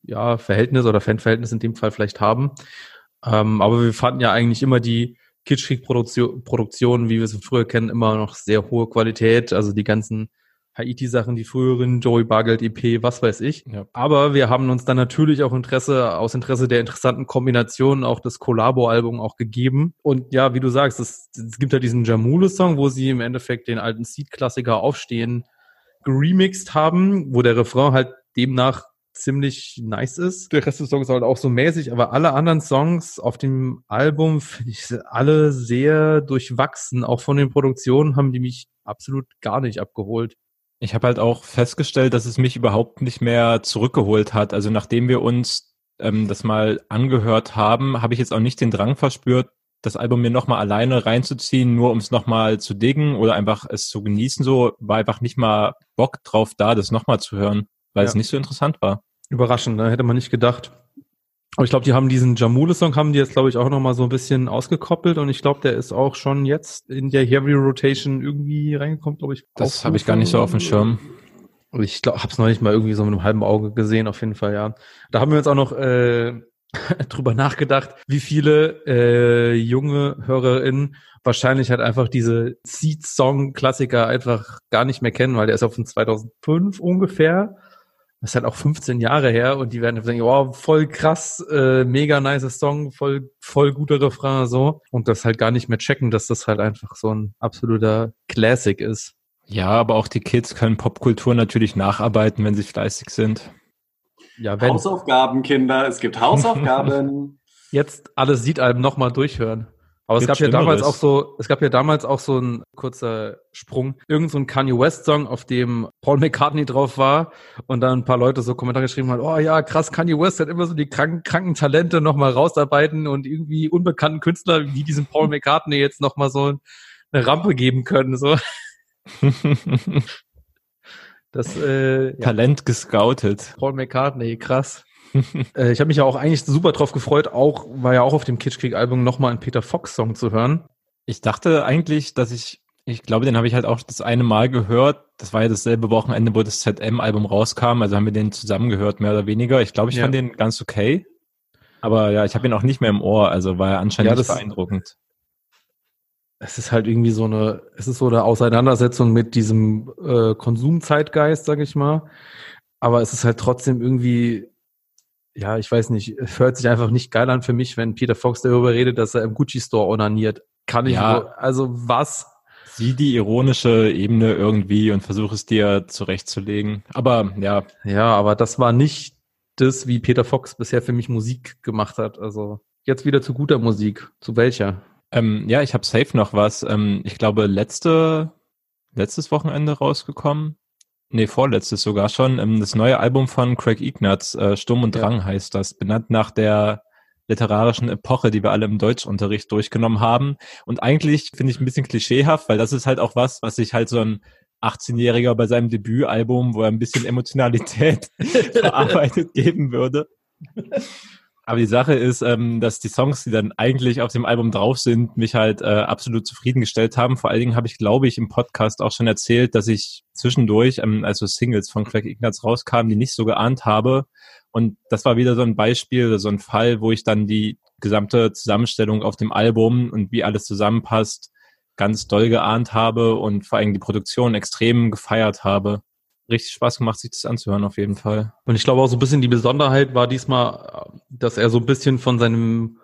ja, Verhältnis oder Fanverhältnis in dem Fall vielleicht haben. Ähm, aber wir fanden ja eigentlich immer die Kitschkrieg-Produktion, Produktionen, wie wir sie früher kennen, immer noch sehr hohe Qualität. Also die ganzen Haiti-Sachen, die früheren, Joey Bargeld EP, was weiß ich. Ja. Aber wir haben uns dann natürlich auch Interesse, aus Interesse der interessanten Kombinationen auch das Collabo-Album auch gegeben. Und ja, wie du sagst, es, es gibt ja diesen Jamule-Song, wo sie im Endeffekt den alten Seed-Klassiker Aufstehen geremixed haben, wo der Refrain halt demnach ziemlich nice ist. Der Rest des Songs ist halt auch so mäßig, aber alle anderen Songs auf dem Album finde ich alle sehr durchwachsen. Auch von den Produktionen haben die mich absolut gar nicht abgeholt. Ich habe halt auch festgestellt, dass es mich überhaupt nicht mehr zurückgeholt hat. Also nachdem wir uns ähm, das mal angehört haben, habe ich jetzt auch nicht den Drang verspürt, das Album mir nochmal alleine reinzuziehen, nur um es nochmal zu diggen oder einfach es zu genießen. So war einfach nicht mal Bock drauf da, das nochmal zu hören, weil Ja. es nicht so interessant war. Überraschend, ne? hätte man nicht gedacht. Aber ich glaube, die haben diesen Jamule-Song, haben die jetzt, glaube ich, auch nochmal so ein bisschen ausgekoppelt und ich glaube, der ist auch schon jetzt in der Heavy Rotation irgendwie reingekommen, glaube ich. Das habe ich gar nicht so auf dem Schirm. Ich glaube, hab's noch nicht mal irgendwie so mit einem halben Auge gesehen, auf jeden Fall, ja. Da haben wir uns auch noch äh, drüber nachgedacht, wie viele äh, junge HörerInnen wahrscheinlich halt einfach diese Seed-Song-Klassiker einfach gar nicht mehr kennen, weil der ist auch von 2005 ungefähr. Das ist halt auch 15 Jahre her und die werden denken, wow, voll krass, äh, mega nice Song, voll, voll guter Refrain, so. Und das halt gar nicht mehr checken, dass das halt einfach so ein absoluter Classic ist. Ja, aber auch die Kids können Popkultur natürlich nacharbeiten, wenn sie fleißig sind. Ja, wenn Hausaufgaben, Kinder. Es gibt Hausaufgaben. jetzt alle Seed-Alben nochmal durchhören. Aber es gab ja damals auch so, es gab ja damals auch so ein kurzer Sprung, irgend so ein Kanye West Song, auf dem Paul McCartney drauf war und dann ein paar Leute so Kommentare geschrieben haben, oh ja, krass, Kanye West hat immer so die kranken, kranken Talente nochmal rausarbeiten und irgendwie unbekannten Künstler wie diesen Paul McCartney jetzt nochmal so eine Rampe geben können, so. Das, äh, ja, Talent gescoutet. Paul McCartney, krass. Äh, ich habe mich ja auch eigentlich super drauf gefreut, auch war ja auch auf dem Kitschkrieg-Album nochmal einen Peter Fox-Song zu hören. Ich dachte eigentlich, dass ich, ich glaube, den habe ich halt auch das eine Mal gehört. Das war ja dasselbe Wochenende, wo das ZM-Album rauskam. Also haben wir den zusammen gehört, mehr oder weniger. Ich glaube, ich Ja. fand den ganz okay. Aber ja, ich habe ihn auch nicht mehr im Ohr. Also war er anscheinend Ja, nicht das- beeindruckend. Es ist halt irgendwie so eine, es ist so eine Auseinandersetzung mit diesem äh, Konsumzeitgeist, sag ich mal. Aber es ist halt trotzdem irgendwie ja, ich weiß nicht, hört sich einfach nicht geil an für mich, wenn Peter Fox darüber redet, dass er im Gucci Store onaniert. Kann ich, Ja. so- also was? Sieh die ironische Ebene irgendwie und versuch es dir zurechtzulegen. Aber ja, Ja, aber das war nicht das, wie Peter Fox bisher für mich Musik gemacht hat. Also jetzt wieder zu guter Musik. Zu welcher? ähm, ja, ich habe safe noch was. Ähm, ich glaube, letzte, letztes Wochenende rausgekommen. Nee, vorletztes sogar schon. Ähm, das neue Album von Craig Ignatz, äh, Sturm und Ja. Drang heißt das, benannt nach der literarischen Epoche, die wir alle im Deutschunterricht durchgenommen haben. Und eigentlich finde ich ein bisschen klischeehaft, weil das ist halt auch was, was sich halt so ein 18-Jähriger bei seinem Debütalbum, wo er ein bisschen Emotionalität verarbeitet geben würde. Aber die Sache ist, ähm, dass die Songs, die dann eigentlich auf dem Album drauf sind, mich halt äh, absolut zufriedengestellt haben. Vor allen Dingen habe ich, glaube ich, im Podcast auch schon erzählt, dass ich zwischendurch, ähm, also Singles von Craig Ignatz rauskamen, die nicht so geahnt habe. Und das war wieder so ein Beispiel, so ein Fall, wo ich dann die gesamte Zusammenstellung auf dem Album und wie alles zusammenpasst, ganz doll geahnt habe und vor allem die Produktion extrem gefeiert habe. Richtig Spaß gemacht, sich das anzuhören, auf jeden Fall. Und ich glaube auch so ein bisschen die Besonderheit war diesmal, dass er so ein bisschen von seinem,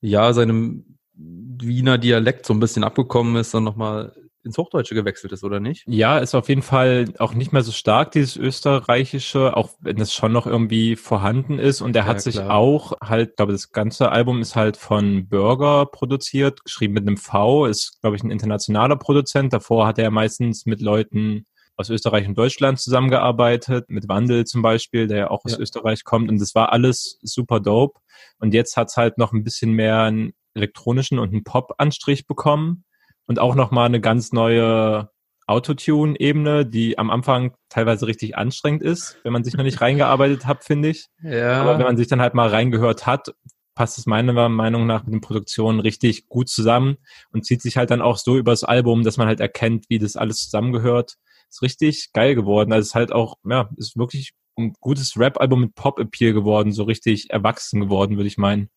ja, seinem Wiener Dialekt so ein bisschen abgekommen ist und nochmal ins Hochdeutsche gewechselt ist, oder nicht? Ja, ist auf jeden Fall auch nicht mehr so stark, dieses österreichische, auch wenn es schon noch irgendwie vorhanden ist. Und er Ja, hat sich klar. auch halt, glaube das ganze Album ist halt von Burger produziert, geschrieben mit einem V, ist, glaube ich, ein internationaler Produzent. Davor hat er meistens mit Leuten aus Österreich und Deutschland zusammengearbeitet, mit Wandel zum Beispiel, der ja auch aus Ja. Österreich kommt. Und das war alles super dope. Und jetzt hat's halt noch ein bisschen mehr einen elektronischen und einen Pop-Anstrich bekommen und auch noch mal eine ganz neue Autotune-Ebene, die am Anfang teilweise richtig anstrengend ist, wenn man sich noch nicht reingearbeitet hat, finde ich. Ja. Aber wenn man sich dann halt mal reingehört hat, passt es meiner Meinung nach mit den Produktionen richtig gut zusammen und zieht sich halt dann auch so übers Album, dass man halt erkennt, wie das alles zusammengehört. Ist richtig geil geworden. Also es ist halt auch, ja, ist wirklich ein gutes Rap-Album mit Pop-Appeal geworden, so richtig erwachsen geworden, würde ich meinen.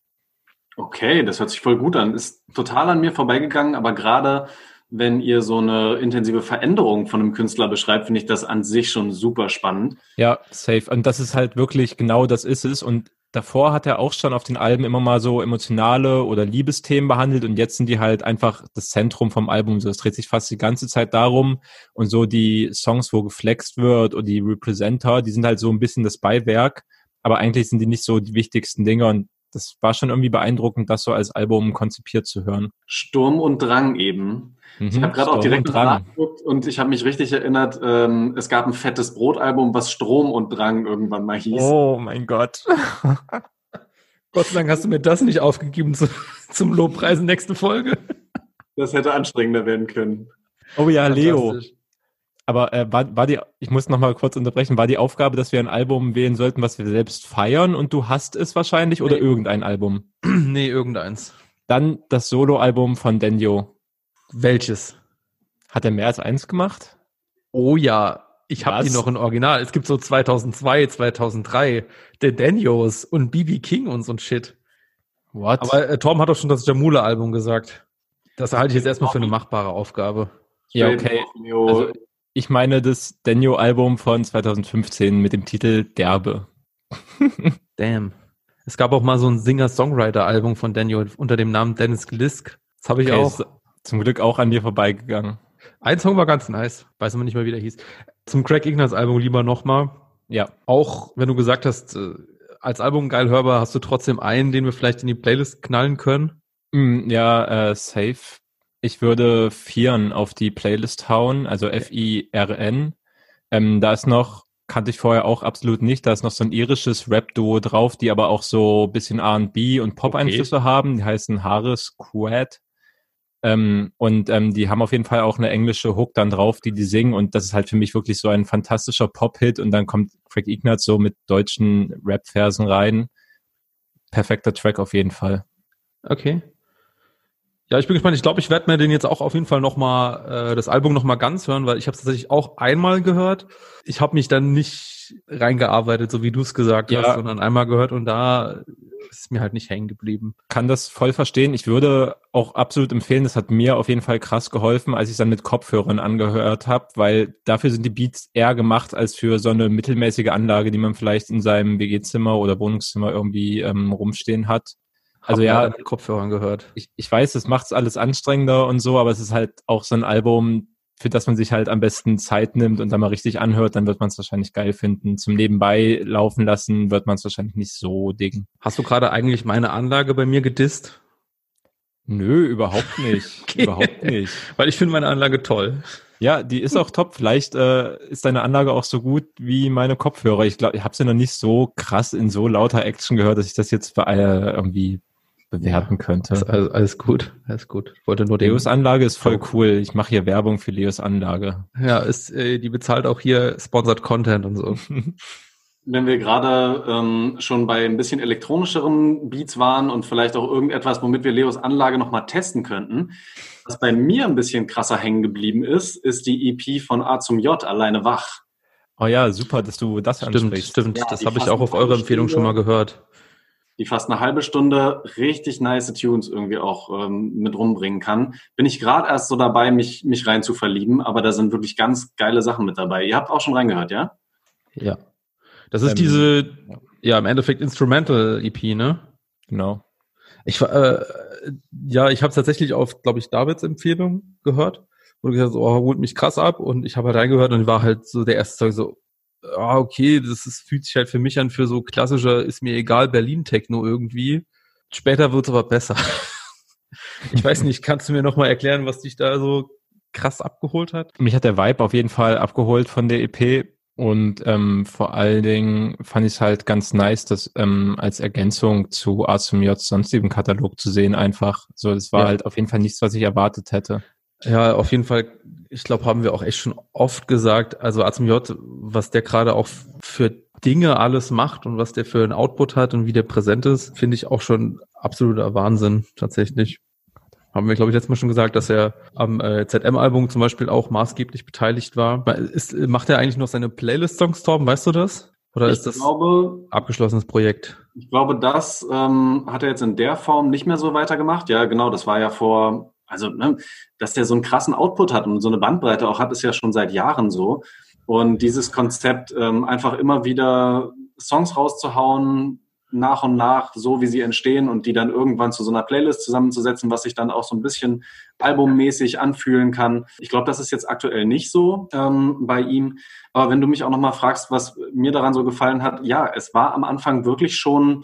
Okay, das hört sich voll gut an. Ist total an mir vorbeigegangen, aber gerade wenn ihr so eine intensive Veränderung von einem Künstler beschreibt, finde ich das an sich schon super spannend. Ja, safe. Und das ist halt wirklich genau das ist es. Und davor hat er auch schon auf den Alben immer mal so emotionale oder Liebesthemen behandelt und jetzt sind die halt einfach das Zentrum vom Album. So, es dreht sich fast die ganze Zeit darum und so die Songs, wo geflext wird oder die Representer, die sind halt so ein bisschen das Beiwerk, aber eigentlich sind die nicht so die wichtigsten Dinge und das war schon irgendwie beeindruckend, das so als Album konzipiert zu hören. Sturm und Drang eben. Ich Mhm. habe gerade auch Sturm direkt und Drang. nachgeguckt und ich habe mich richtig erinnert, ähm, es gab ein fettes Brotalbum, was Strom und Drang irgendwann mal hieß. Oh mein Gott. Gott sei Dank hast du mir das nicht aufgegeben zu, zum Lobpreisen nächste Folge. Das hätte anstrengender werden können. Oh ja, Leo. Aber äh, war, war die, ich muss noch mal kurz unterbrechen, war die Aufgabe, dass wir ein Album wählen sollten, was wir selbst feiern und du hast es wahrscheinlich oder Nee. irgendein Album? nee, irgendeins. Dann das Soloalbum von Denjo. Welches? Hat er mehr als eins gemacht? Oh ja, ich habe die noch in Original. Es gibt so 2002, 2003, The Daniels und BB King und so ein Shit. What? Aber äh, Tom hat doch schon das Jamula-Album gesagt. Das halte ich jetzt erstmal für eine machbare Aufgabe. ja, okay. Also, ich meine das Denjo-Album von 2015 mit dem Titel Derbe. Damn. Es gab auch mal so ein Singer-Songwriter-Album von Daniel unter dem Namen Dennis Glisk. Das habe ich Okay, auch. zum Glück auch an dir vorbeigegangen. Ein Song war ganz nice. Weiß aber nicht mehr, wie der hieß. Zum Craig Ignatz Album lieber nochmal. Ja. Auch wenn du gesagt hast, äh, als Album geil hörbar, hast du trotzdem einen, den wir vielleicht in die Playlist knallen können. Mm, Ja, äh, safe. Ich würde Vieren auf die Playlist hauen, also F-I-R-N. Ähm, da ist noch, kannte ich vorher auch absolut nicht, da ist noch so ein irisches Rap-Duo drauf, die aber auch so ein bisschen R&B und Pop-Einflüsse haben. Die heißen Harris Quad. Ähm, und ähm, die haben auf jeden Fall auch eine englische Hook dann drauf, die die singen. Und das ist halt für mich wirklich so ein fantastischer Pop-Hit. Und dann kommt Craig Ignatz so mit deutschen Rap-Versen rein. Perfekter Track auf jeden Fall. Okay. Ja, ich bin gespannt. Ich glaube, ich werde mir den jetzt auch auf jeden Fall nochmal, äh, das Album nochmal ganz hören, weil ich habe es tatsächlich auch einmal gehört. Ich habe mich dann nicht reingearbeitet, so wie du es gesagt Ja. hast, sondern einmal gehört und da ist mir halt nicht hängen geblieben. kann das voll verstehen. Ich würde auch absolut empfehlen, das hat mir auf jeden Fall krass geholfen, als ich es dann mit Kopfhörern angehört habe, weil dafür sind die Beats eher gemacht als für so eine mittelmäßige Anlage, die man vielleicht in seinem WG-Zimmer oder Wohnungszimmer irgendwie ähm, rumstehen hat. Also ja, Kopfhörern gehört. ich, ich weiß, das macht's alles anstrengender und so, aber es ist halt auch so ein Album, für das man sich halt am besten Zeit nimmt und dann mal richtig anhört, dann wird man es wahrscheinlich geil finden. Zum Nebenbei laufen lassen wird man es wahrscheinlich nicht so dicken. Hast du gerade eigentlich meine Anlage bei mir gedisst? Nö, überhaupt nicht. Okay. Überhaupt nicht. Weil ich finde meine Anlage toll. Ja, die ist auch top. Vielleicht äh, ist deine Anlage auch so gut wie meine Kopfhörer. Ich glaube, ich habe sie noch nicht so krass in so lauter Action gehört, dass ich das jetzt für, äh, irgendwie bewerten Ist könnte. alles, alles gut, alles gut. Ich wollte nur. Leos Anlage ist voll cool. Ich mache hier Werbung für Leos Anlage. Ja, ist, äh, die bezahlt auch hier Sponsored Content und so. Wenn wir gerade ähm, schon bei ein bisschen elektronischeren Beats waren und vielleicht auch irgendetwas, womit wir Leos Anlage nochmal testen könnten, was bei mir ein bisschen krasser hängen geblieben ist, ist die EP von A zum J, alleine wach. Oh ja, super, dass du das Stimmt, ansprichst. stimmt. Ja, das habe ich auch auf eure Empfehlung schon mal Stunde. gehört. Die fast eine halbe Stunde richtig nice Tunes irgendwie auch ähm, mit rumbringen kann. Bin ich gerade erst so dabei, mich, mich rein zu verlieben, aber da sind wirklich ganz geile Sachen mit dabei. Ihr habt auch schon reingehört, ja? Ja. Das ist Ähm, diese, ja. ja, im Endeffekt Instrumental EP, ne? Genau. Ich war, äh, ja, ich habe tatsächlich auf, glaube ich, Davids Empfehlung gehört. Und gesagt, oh, holt mich krass ab. Und ich habe halt reingehört und war halt so der erste Zeug so, ah, okay, das ist, fühlt sich halt für mich an für so klassischer, ist mir egal, Berlin-Techno irgendwie. Später wird's aber besser. ich weiß nicht, kannst du mir noch mal erklären, was dich da so krass abgeholt hat? Mich hat der Vibe auf jeden Fall abgeholt von der EP und ähm, vor allen Dingen fand ich es halt ganz nice, das ähm, als Ergänzung zu A zum J sonstigen Katalog zu sehen einfach. So, das war Ja. halt auf jeden Fall nichts, was ich erwartet hätte. Ja, auf jeden Fall. Ich glaube, haben wir auch echt schon oft gesagt. Also A zum J, was der gerade auch für Dinge alles macht und was der für einen Output hat und wie der präsent ist, finde ich auch schon absoluter Wahnsinn tatsächlich. Haben wir, glaube ich, letztes Mal schon gesagt, dass er am äh, ZM-Album zum Beispiel auch maßgeblich beteiligt war. Ist, macht er eigentlich noch seine Playlist-Songs, Torben? Weißt du das? Oder ich ist das glaube, abgeschlossenes Projekt? Ich glaube, das ähm, hat er jetzt in der Form nicht mehr so weitergemacht. Ja, genau, das war ja vor, also, ne, dass der so einen krassen Output hat und so eine Bandbreite auch hat, ist ja schon seit Jahren so. Und dieses Konzept, ähm, einfach immer wieder Songs rauszuhauen, nach und nach, so wie sie entstehen und die dann irgendwann zu so einer Playlist zusammenzusetzen, was sich dann auch so ein bisschen albummäßig anfühlen kann. Ich glaube, das ist jetzt aktuell nicht so ähm, bei ihm. Aber wenn du mich auch nochmal fragst, was mir daran so gefallen hat, ja, es war am Anfang wirklich schon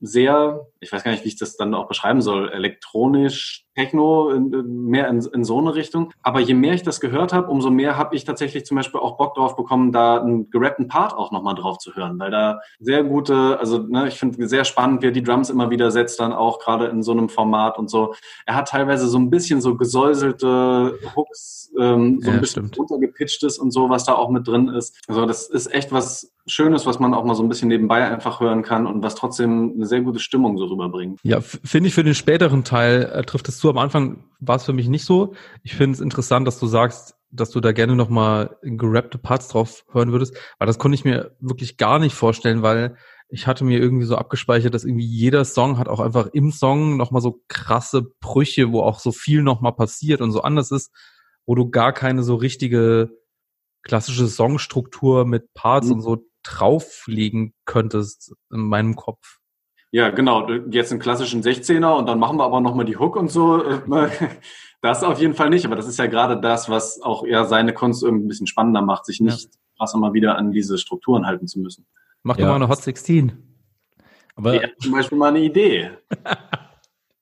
sehr, ich weiß gar nicht, wie ich das dann auch beschreiben soll, elektronisch, Techno, mehr in, in so eine Richtung. Aber je mehr ich das gehört habe, umso mehr habe ich tatsächlich zum Beispiel auch Bock drauf bekommen, da einen gerappten Part auch nochmal drauf zu hören, weil da sehr gute, also ne, ich finde sehr spannend, wie er die Drums immer wieder setzt, dann auch gerade in so einem Format und so. Er hat teilweise so ein bisschen so gesäuselte Hooks, ähm, so Ja, ein bisschen stimmt. runtergepitchtes und so, was da auch mit drin ist. Also das ist echt was Schönes, was man auch mal so ein bisschen nebenbei einfach hören kann und was trotzdem eine sehr gute Stimmung so rüberbringt. Ja, finde ich für den späteren Teil äh, trifft es zu. Am Anfang war es für mich nicht so. Ich finde es interessant, dass du sagst, dass du da gerne nochmal gerappte Parts drauf hören würdest, weil das konnte ich mir wirklich gar nicht vorstellen, weil ich hatte mir irgendwie so abgespeichert, dass irgendwie jeder Song hat auch einfach im Song nochmal so krasse Brüche, wo auch so viel nochmal passiert und so anders ist, wo du gar keine so richtige klassische Songstruktur mit Parts Mhm. und so drauflegen könntest in meinem Kopf. Ja, genau. Jetzt einen klassischen 16er und dann machen wir aber nochmal die Hook und so. Das auf jeden Fall nicht, aber das ist ja gerade das, was auch eher seine Kunst irgendwie ein bisschen spannender macht, sich nicht krass immer wieder an diese Strukturen halten zu müssen. Mach Ja. doch mal eine Hot 16. Aber Ja, zum Beispiel mal eine Idee.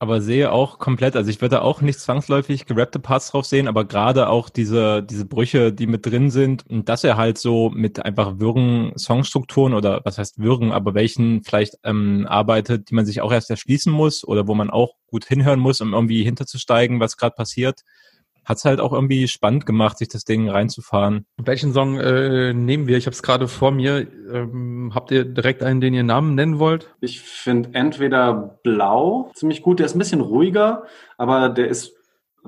aber sehe auch komplett, also ich würde auch nicht zwangsläufig gerappte Parts drauf sehen, aber gerade auch diese, diese Brüche, die mit drin sind und dass er halt so mit einfach wirren Songstrukturen oder was heißt wirren, aber welchen vielleicht ähm, arbeitet, die man sich auch erst erschließen muss oder wo man auch gut hinhören muss, um irgendwie hinterzusteigen, was gerade passiert, hat's halt auch irgendwie spannend gemacht, sich das Ding reinzufahren. Welchen Song äh, nehmen wir? Ich habe es gerade vor mir. Ähm, habt ihr direkt einen, den ihr Namen nennen wollt? Ich finde entweder Blau ziemlich gut, der ist ein bisschen ruhiger, aber der ist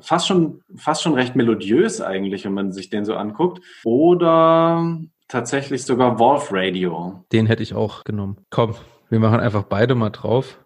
fast schon, fast schon recht melodiös eigentlich, wenn man sich den so anguckt. Oder tatsächlich sogar Wolf Radio. Den hätte ich auch genommen. Komm, wir machen einfach beide mal drauf.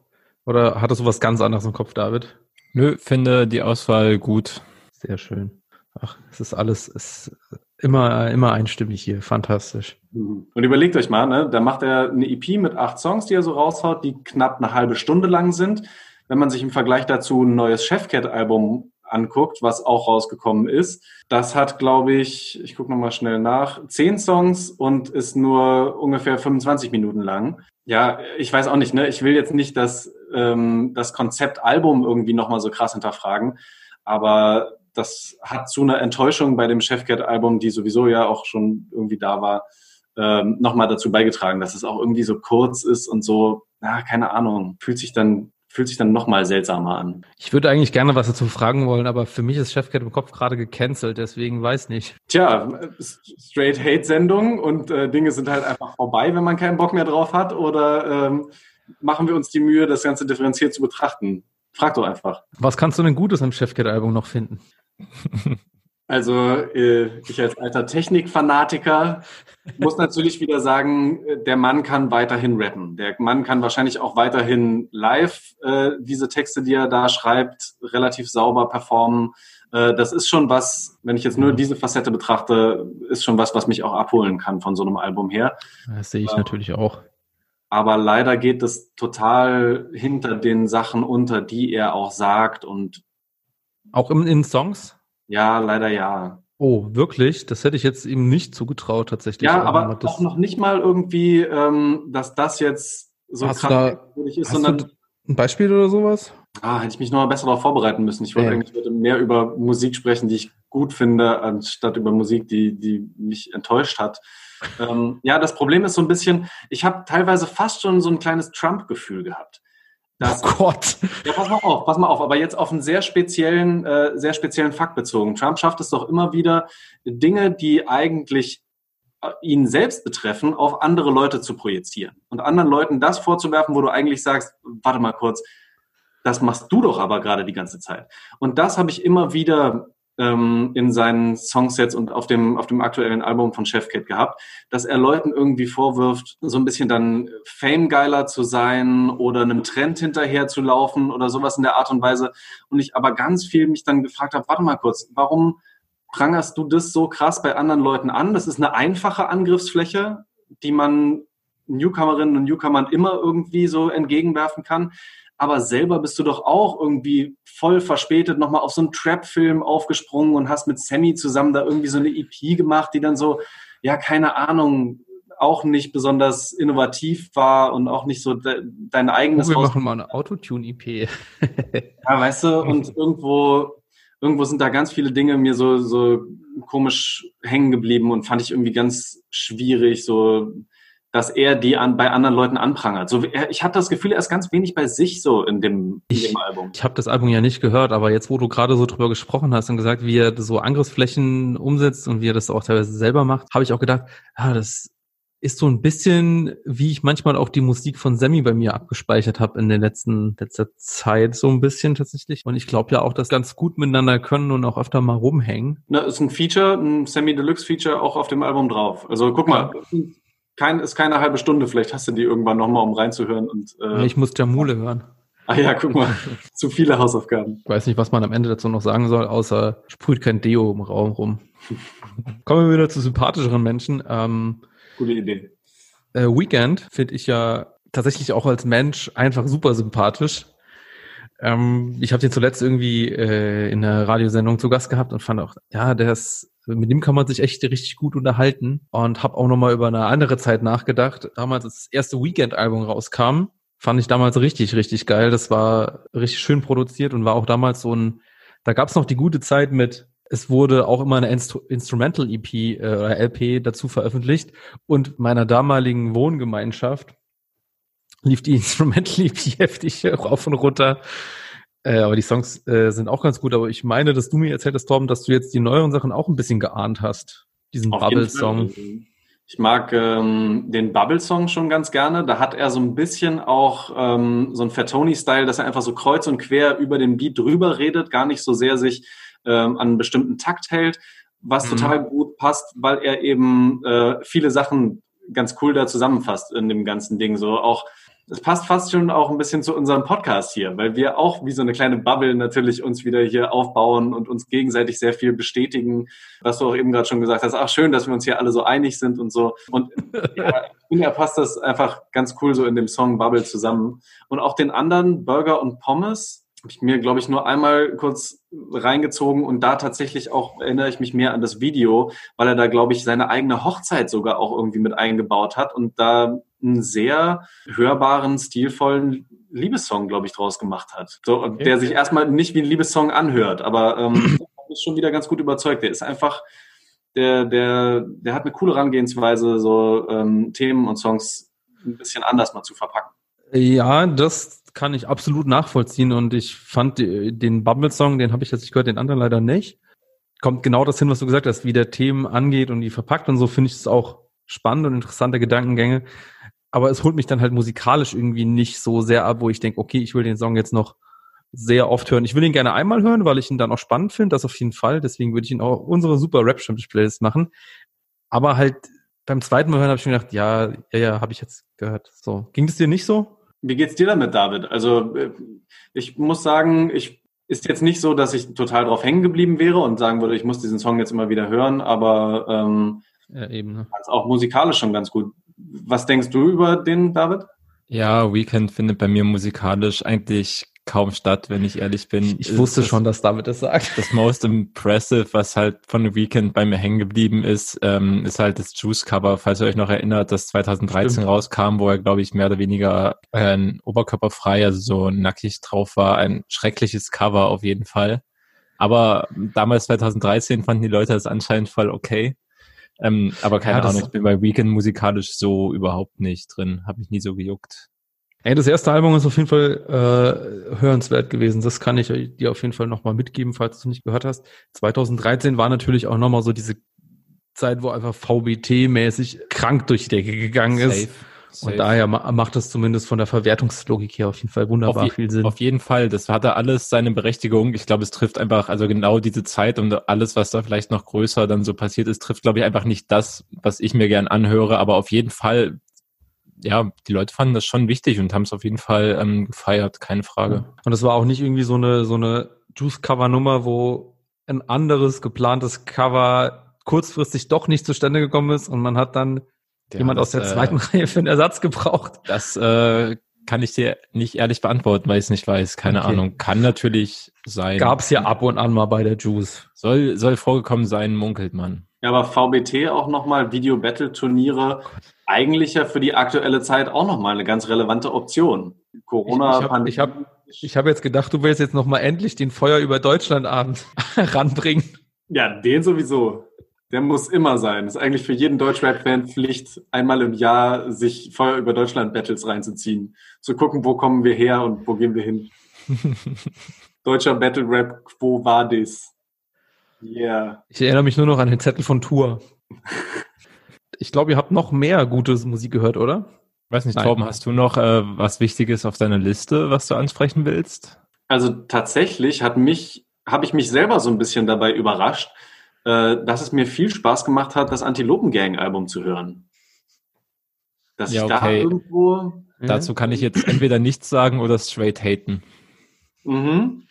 Oder hattest du was ganz anderes im Kopf, David? Nö, finde die Auswahl gut. Sehr schön. Ach, es ist alles, es ist immer, immer einstimmig hier. Fantastisch. Mhm. Und überlegt euch mal, ne, da macht er eine EP mit acht Songs, die er so raushaut, die knapp eine halbe Stunde lang sind. Wenn man sich im Vergleich dazu ein neues Chefcat-Album anguckt, was auch rausgekommen ist, das hat, glaube ich, ich gucke nochmal schnell nach, zehn Songs und ist nur ungefähr 25 Minuten lang. Ja, ich weiß auch nicht, ne? Ich will jetzt nicht das, ähm, das Konzept Album irgendwie nochmal so krass hinterfragen, aber das hat zu einer Enttäuschung bei dem Chefcat-Album, die sowieso ja auch schon irgendwie da war, ähm, nochmal dazu beigetragen, dass es auch irgendwie so kurz ist und so, na, keine Ahnung, fühlt sich dann fühlt sich dann nochmal seltsamer an. Ich würde eigentlich gerne was dazu fragen wollen, aber für mich ist Chefcat im Kopf gerade gecancelt, deswegen weiß nicht. Tja, straight Hate-Sendung und äh, Dinge sind halt einfach vorbei, wenn man keinen Bock mehr drauf hat oder ähm, machen wir uns die Mühe, das Ganze differenziert zu betrachten? Frag doch einfach. Was kannst du denn Gutes am Chefcat-Album noch finden? Also äh, ich als alter Technikfanatiker muss natürlich wieder sagen, äh, der Mann kann weiterhin rappen. Der Mann kann wahrscheinlich auch weiterhin live äh, diese Texte, die er da schreibt, relativ sauber performen. Äh, das ist schon was, wenn ich jetzt nur diese Facette betrachte, ist schon was, was mich auch abholen kann von so einem Album her. Das sehe ich äh, natürlich auch. Aber leider geht es total hinter den Sachen unter, die er auch sagt und auch in, in Songs? Ja, leider ja. Oh, wirklich? Das hätte ich jetzt ihm nicht zugetraut, tatsächlich. Ja, aber auch noch nicht mal irgendwie, ähm, dass das jetzt so hast krass ist, sondern. ein Beispiel oder sowas? Ah, hätte ich mich noch mal besser darauf vorbereiten müssen. Ich wollte ja. eigentlich heute mehr über Musik sprechen, die ich gut finde, anstatt über Musik, die, die mich enttäuscht hat. ähm, ja, das Problem ist so ein bisschen, ich habe teilweise fast schon so ein kleines Trump-Gefühl gehabt. Das, oh Gott. Ja, pass mal auf, pass mal auf. Aber jetzt auf einen sehr speziellen, äh, sehr speziellen Fakt bezogen. Trump schafft es doch immer wieder, Dinge, die eigentlich äh, ihn selbst betreffen, auf andere Leute zu projizieren. Und anderen Leuten das vorzuwerfen, wo du eigentlich sagst, warte mal kurz, das machst du doch aber gerade die ganze Zeit. Und das habe ich immer wieder ähm, in seinen Songsets und auf dem, auf dem aktuellen Album von Chefcat gehabt, dass er Leuten irgendwie vorwirft, so ein bisschen dann Fame-geiler zu sein oder einem Trend hinterher zu laufen oder sowas in der Art und Weise. Und ich aber ganz viel mich dann gefragt habe, warte mal kurz, warum prangerst du das so krass bei anderen Leuten an? Das ist eine einfache Angriffsfläche, die man Newcomerinnen und Newcomern immer irgendwie so entgegenwerfen kann aber selber bist du doch auch irgendwie voll verspätet nochmal auf so einen Trap-Film aufgesprungen und hast mit Sammy zusammen da irgendwie so eine EP gemacht, die dann so, ja, keine Ahnung, auch nicht besonders innovativ war und auch nicht so de dein eigenes. Oh, wir machen mal eine Autotune-EP. ja, weißt du, und irgendwo, irgendwo sind da ganz viele Dinge mir so, so komisch hängen geblieben und fand ich irgendwie ganz schwierig, so dass er die an, bei anderen Leuten anprangert. So, ich hatte das Gefühl, er ist ganz wenig bei sich so in dem, in dem Album. Ich habe das Album ja nicht gehört, aber jetzt, wo du gerade so drüber gesprochen hast und gesagt, wie er so Angriffsflächen umsetzt und wie er das auch teilweise selber macht, habe ich auch gedacht, ja, das ist so ein bisschen, wie ich manchmal auch die Musik von Sammy bei mir abgespeichert habe in der letzten letzter Zeit, so ein bisschen tatsächlich. Und ich glaube ja auch, dass ganz gut miteinander können und auch öfter mal rumhängen. Na, ist ein Feature, ein Sammy Deluxe Feature auch auf dem Album drauf. Also guck mal, kein, ist keine halbe Stunde, vielleicht hast du die irgendwann nochmal, um reinzuhören. Und, äh, ich muss Jamule hören. Ah ja, guck mal, zu viele Hausaufgaben. Ich weiß nicht, was man am Ende dazu noch sagen soll, außer sprüht kein Deo im Raum rum. Kommen wir wieder zu sympathischeren Menschen. Ähm, Gute Idee. Äh, Weekend finde ich ja tatsächlich auch als Mensch einfach super sympathisch. Ähm, ich habe den zuletzt irgendwie äh, in einer Radiosendung zu Gast gehabt und fand auch, ja, der ist mit dem kann man sich echt richtig gut unterhalten und habe auch nochmal über eine andere Zeit nachgedacht. Damals, als das erste Weekend-Album rauskam, fand ich damals richtig, richtig geil. Das war richtig schön produziert und war auch damals so ein, da gab es noch die gute Zeit mit, es wurde auch immer eine Instru Instrumental-EP äh, oder LP dazu veröffentlicht und meiner damaligen Wohngemeinschaft lief die Instrumental-EP heftig rauf und runter. Äh, aber die Songs äh, sind auch ganz gut. Aber ich meine, dass du mir erzählt hast, Torben, dass du jetzt die neueren Sachen auch ein bisschen geahnt hast. Diesen Bubble-Song. Ich mag ähm, den Bubble-Song schon ganz gerne. Da hat er so ein bisschen auch ähm, so ein Fatoni-Style, dass er einfach so kreuz und quer über den Beat drüber redet, gar nicht so sehr sich ähm, an einen bestimmten Takt hält, was mhm. total gut passt, weil er eben äh, viele Sachen ganz cool da zusammenfasst in dem ganzen Ding. So auch es passt fast schon auch ein bisschen zu unserem Podcast hier, weil wir auch wie so eine kleine Bubble natürlich uns wieder hier aufbauen und uns gegenseitig sehr viel bestätigen, was du auch eben gerade schon gesagt hast. Ach, schön, dass wir uns hier alle so einig sind und so. Und ja, ich finde, er passt das einfach ganz cool so in dem Song Bubble zusammen. Und auch den anderen, Burger und Pommes, habe ich mir, glaube ich, nur einmal kurz reingezogen und da tatsächlich auch erinnere ich mich mehr an das Video, weil er da, glaube ich, seine eigene Hochzeit sogar auch irgendwie mit eingebaut hat und da einen sehr hörbaren, stilvollen Liebessong, glaube ich, draus gemacht hat. So, okay. der sich erstmal nicht wie ein Liebessong anhört, aber ähm, ist schon wieder ganz gut überzeugt. Der ist einfach, der, der, der hat eine coole Herangehensweise, so ähm, Themen und Songs ein bisschen anders mal zu verpacken. Ja, das kann ich absolut nachvollziehen und ich fand den Bubble-Song, den habe ich jetzt nicht gehört, den anderen leider nicht. Kommt genau das hin, was du gesagt hast, wie der Themen angeht und die verpackt und so finde ich es auch spannend und interessante Gedankengänge aber es holt mich dann halt musikalisch irgendwie nicht so sehr ab, wo ich denke, okay, ich will den Song jetzt noch sehr oft hören. Ich will ihn gerne einmal hören, weil ich ihn dann auch spannend finde, das auf jeden Fall. Deswegen würde ich ihn auch unsere super rap playlist machen. Aber halt beim zweiten Mal hören habe ich mir gedacht, ja, ja, ja, habe ich jetzt gehört. So, ging es dir nicht so? Wie geht's dir damit, David? Also äh, ich muss sagen, ich ist jetzt nicht so, dass ich total drauf hängen geblieben wäre und sagen würde, ich muss diesen Song jetzt immer wieder hören, aber ähm, ja, eben, ne? auch musikalisch schon ganz gut. Was denkst du über den, David? Ja, Weekend findet bei mir musikalisch eigentlich kaum statt, wenn ich ehrlich bin. Ich wusste das, schon, dass David das sagt. Das Most Impressive, was halt von The Weekend bei mir hängen geblieben ist, ähm, ist halt das Juice-Cover, falls ihr euch noch erinnert, das 2013 Stimmt. rauskam, wo er, glaube ich, mehr oder weniger äh, oberkörperfrei, also so nackig drauf war. Ein schreckliches Cover auf jeden Fall. Aber damals 2013 fanden die Leute das anscheinend voll okay. Ähm, aber keine ja, Ahnung, ich bin bei Weekend musikalisch so überhaupt nicht drin. Habe mich nie so gejuckt. Ey, das erste Album ist auf jeden Fall äh, hörenswert gewesen. Das kann ich dir auf jeden Fall nochmal mitgeben, falls du nicht gehört hast. 2013 war natürlich auch nochmal so diese Zeit, wo einfach VBT-mäßig krank durch die Decke gegangen Safe. ist. Safe. Und daher macht das zumindest von der Verwertungslogik her auf jeden Fall wunderbar viel Sinn. Auf jeden Fall, das hatte alles seine Berechtigung. Ich glaube, es trifft einfach, also genau diese Zeit und alles, was da vielleicht noch größer dann so passiert ist, trifft, glaube ich, einfach nicht das, was ich mir gern anhöre. Aber auf jeden Fall, ja, die Leute fanden das schon wichtig und haben es auf jeden Fall ähm, gefeiert, keine Frage. Und es war auch nicht irgendwie so eine, so eine Juice-Cover-Nummer, wo ein anderes geplantes Cover kurzfristig doch nicht zustande gekommen ist und man hat dann der jemand aus der äh, zweiten Reihe für einen Ersatz gebraucht? Das äh, kann ich dir nicht ehrlich beantworten, weil ich es nicht weiß. Keine okay. Ahnung. Kann natürlich sein. Gab es ja ab und an mal bei der Juice. Soll, soll vorgekommen sein, munkelt man. Ja, aber VBT auch nochmal, Video-Battle-Turniere, eigentlich ja für die aktuelle Zeit auch nochmal eine ganz relevante Option. Corona, ich, ich habe ich hab, ich hab jetzt gedacht, du willst jetzt nochmal endlich den Feuer über Deutschland-Abend ranbringen. Ja, den sowieso. Der muss immer sein. Das ist eigentlich für jeden Deutschrap-Fan Pflicht, einmal im Jahr sich Feuer über Deutschland-Battles reinzuziehen. Zu gucken, wo kommen wir her und wo gehen wir hin. Deutscher Battle-Rap, wo war das? Yeah. Ich erinnere mich nur noch an den Zettel von Tour. ich glaube, ihr habt noch mehr gute Musik gehört, oder? Weiß nicht, Nein. Torben, hast du noch äh, was Wichtiges auf deiner Liste, was du ansprechen willst? Also tatsächlich hat mich, habe ich mich selber so ein bisschen dabei überrascht, äh, dass es mir viel Spaß gemacht hat, das Antilopen-Gang-Album zu hören. Dass ja, ich okay. da irgendwo. Dazu kann ich jetzt entweder nichts sagen oder straight haten. Mhm.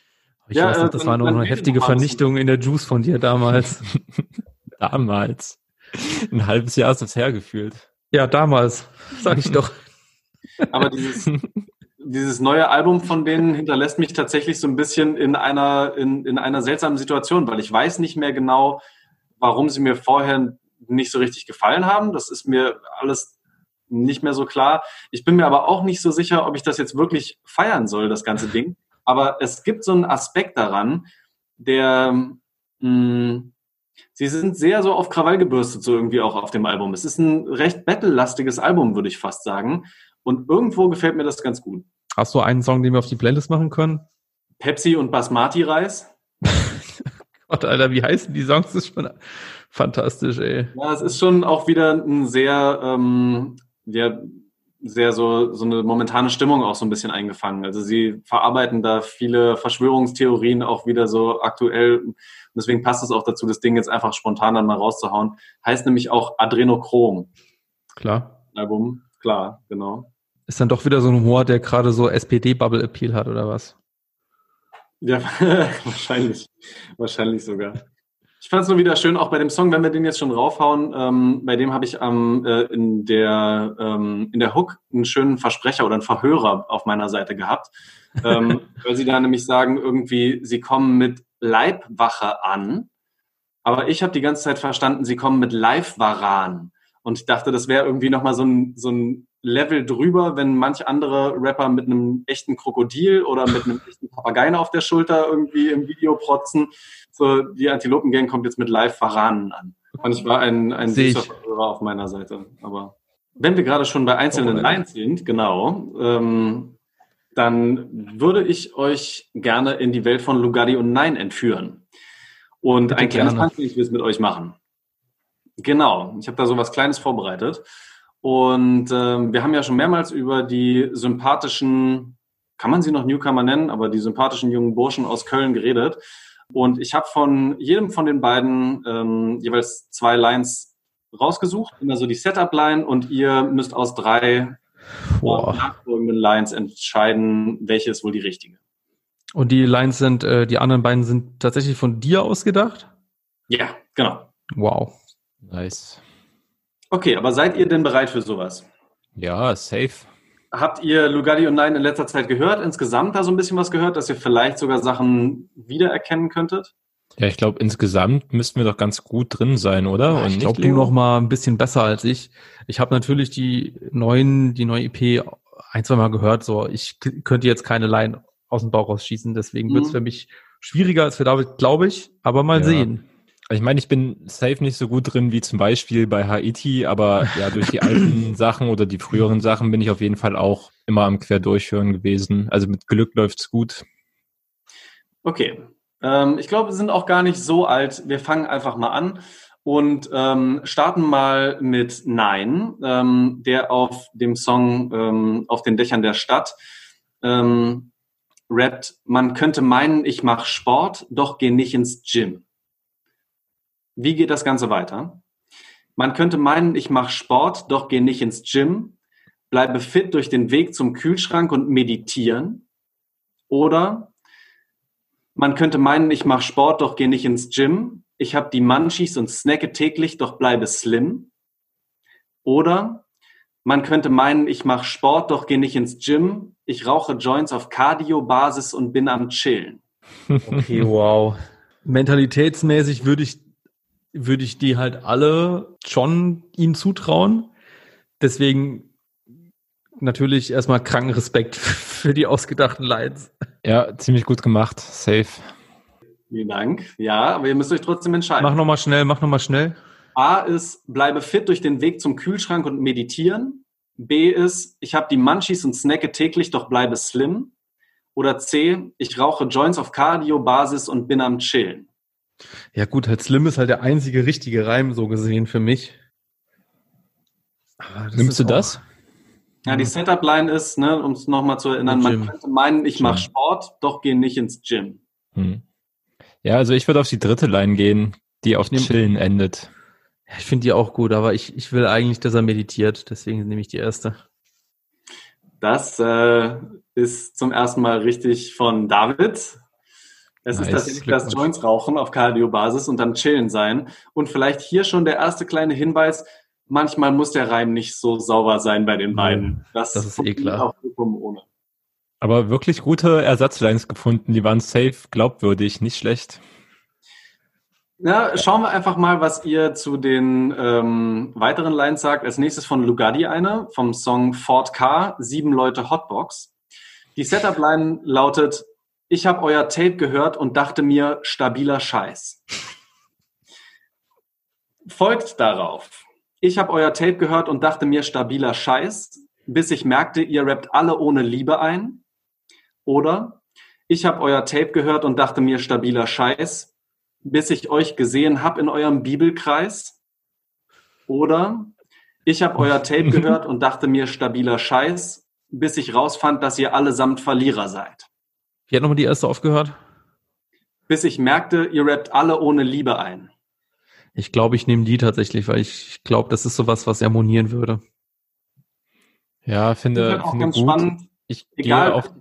Ich ja, weiß noch, das äh, war noch eine heftige Vernichtung in der Juice von dir damals. damals. Ein halbes Jahr ist das hergefühlt. Ja, damals, sag ich doch. Aber dieses, dieses neue Album von denen hinterlässt mich tatsächlich so ein bisschen in einer, in, in einer seltsamen Situation, weil ich weiß nicht mehr genau, warum sie mir vorher nicht so richtig gefallen haben. Das ist mir alles nicht mehr so klar. Ich bin mir aber auch nicht so sicher, ob ich das jetzt wirklich feiern soll, das ganze Ding. Aber es gibt so einen Aspekt daran, der, mh, hm, sie sind sehr so auf Krawall gebürstet, so irgendwie auch auf dem Album. Es ist ein recht battle-lastiges Album, würde ich fast sagen. Und irgendwo gefällt mir das ganz gut. Hast du einen Song, den wir auf die Playlist machen können? Pepsi und Basmati-Reis. Gott, Alter, wie heißen die Songs? Das ist schon fantastisch, ey. Ja, es ist schon auch wieder ein sehr, ähm, ja, sehr so, so eine momentane Stimmung auch so ein bisschen eingefangen. Also sie verarbeiten da viele Verschwörungstheorien auch wieder so aktuell. Und deswegen passt es auch dazu, das Ding jetzt einfach spontan dann mal rauszuhauen. Heißt nämlich auch Adrenochrom. Klar. Album, klar, genau. Ist dann doch wieder so ein Humor, der gerade so SPD-Bubble-Appeal hat, oder was? Ja, wahrscheinlich. Wahrscheinlich sogar. Ich fand es nur wieder schön, auch bei dem Song, wenn wir den jetzt schon raufhauen, ähm, bei dem habe ich ähm, äh, in, der, ähm, in der Hook einen schönen Versprecher oder einen Verhörer auf meiner Seite gehabt, ähm, weil sie da nämlich sagen, irgendwie, sie kommen mit Leibwache an, aber ich habe die ganze Zeit verstanden, sie kommen mit Live-Waran. Und ich dachte, das wäre irgendwie nochmal so ein, so ein Level drüber, wenn manch andere Rapper mit einem echten Krokodil oder mit einem echten Papageien auf der Schulter irgendwie im Video protzen. So, die Antilopen-Gang kommt jetzt mit Live-Varanen an. Und ich war ein, ein süßer Verhörer auf meiner Seite. Aber wenn wir gerade schon bei einzelnen Lines sind, genau, ähm, dann würde ich euch gerne in die Welt von Lugatti und Nein entführen. Und ein kleines Handlungsquiz mit euch machen. Genau, ich habe da so was Kleines vorbereitet. Und ähm, wir haben ja schon mehrmals über die sympathischen, kann man sie noch Newcomer nennen, aber die sympathischen jungen Burschen aus Köln geredet. Und ich habe von jedem von den beiden ähm, jeweils zwei Lines rausgesucht, immer so die Setup-Line und ihr müsst aus drei nachfolgenden Lines entscheiden, welche ist wohl die richtige. Und die Lines sind, äh, die anderen beiden sind tatsächlich von dir ausgedacht? Ja, genau. Wow. Nice. Okay, aber seid ihr denn bereit für sowas? Ja, safe. Habt ihr Lugardi und Nein in letzter Zeit gehört? Insgesamt da so ein bisschen was gehört, dass ihr vielleicht sogar Sachen wiedererkennen könntet? Ja, ich glaube, insgesamt müssten wir doch ganz gut drin sein, oder? Ja, ich glaube, du noch mal ein bisschen besser als ich. Ich habe natürlich die neuen, die neue EP ein, zwei Mal gehört. So, ich könnte jetzt keine Line aus dem Bauch rausschießen, deswegen mhm. wird es für mich schwieriger als für David, glaube ich. Aber mal ja. sehen. Ich meine, ich bin safe nicht so gut drin wie zum Beispiel bei Haiti, aber ja, durch die alten Sachen oder die früheren Sachen bin ich auf jeden Fall auch immer am Querdurchhören gewesen. Also mit Glück läuft's gut. Okay. Ähm, ich glaube, wir sind auch gar nicht so alt. Wir fangen einfach mal an und ähm, starten mal mit Nein, ähm, der auf dem Song ähm, Auf den Dächern der Stadt ähm, rappt, man könnte meinen, ich mache Sport, doch geh nicht ins Gym. Wie geht das Ganze weiter? Man könnte meinen, ich mache Sport, doch gehe nicht ins Gym, bleibe fit durch den Weg zum Kühlschrank und meditieren. Oder man könnte meinen, ich mache Sport, doch gehe nicht ins Gym. Ich habe die Munchies und snacke täglich, doch bleibe slim. Oder man könnte meinen, ich mache Sport, doch gehe nicht ins Gym. Ich rauche Joints auf Cardio-Basis und bin am Chillen. Okay, wow. Mentalitätsmäßig würde ich würde ich die halt alle schon ihm zutrauen. Deswegen natürlich erstmal kranken Respekt für die ausgedachten Lines. Ja, ziemlich gut gemacht. Safe. Vielen Dank. Ja, aber ihr müsst euch trotzdem entscheiden. Mach nochmal schnell, mach nochmal schnell. A ist, bleibe fit durch den Weg zum Kühlschrank und meditieren. B ist, ich habe die Munchies und snacke täglich, doch bleibe slim. Oder C, ich rauche Joints auf Cardio-Basis und bin am Chillen. Ja gut, halt Slim ist halt der einzige richtige Reim so gesehen für mich. Nimmst du das? Ja, die Setup-Line ist, ne, um es nochmal zu erinnern, man könnte meinen, ich mache Sport, doch gehe nicht ins Gym. Hm. Ja, also ich würde auf die dritte Line gehen, die auf Chillen endet. Ja, ich finde die auch gut, aber ich, ich will eigentlich, dass er meditiert, deswegen nehme ich die erste. Das äh, ist zum ersten Mal richtig von David. Es nice. ist tatsächlich das Joints rauchen auf Cardio-Basis und dann chillen sein. Und vielleicht hier schon der erste kleine Hinweis. Manchmal muss der Reim nicht so sauber sein bei den mhm. beiden. Das, das ist eh klar. Ohne. Aber wirklich gute Ersatzlines gefunden. Die waren safe, glaubwürdig, nicht schlecht. Na, schauen wir einfach mal, was ihr zu den ähm, weiteren Lines sagt. Als nächstes von Lugardi eine, vom Song Ford Car, Sieben Leute Hotbox. Die Setup-Line lautet, ich habe euer Tape gehört und dachte mir, stabiler Scheiß. Folgt darauf. Ich habe euer Tape gehört und dachte mir, stabiler Scheiß, bis ich merkte, ihr rappt alle ohne Liebe ein. Oder Ich habe euer Tape gehört und dachte mir stabiler Scheiß, bis ich euch gesehen habe in eurem Bibelkreis. Oder ich habe euer Tape gehört und dachte mir stabiler Scheiß, bis ich rausfand, dass ihr allesamt Verlierer seid. Wie hat nochmal die erste aufgehört? Bis ich merkte, ihr rappt alle ohne Liebe ein. Ich glaube, ich nehme die tatsächlich, weil ich glaube, das ist sowas, was harmonieren würde. Ja, finde, auch finde ganz gut. spannend. Ich Egal. gehe auf,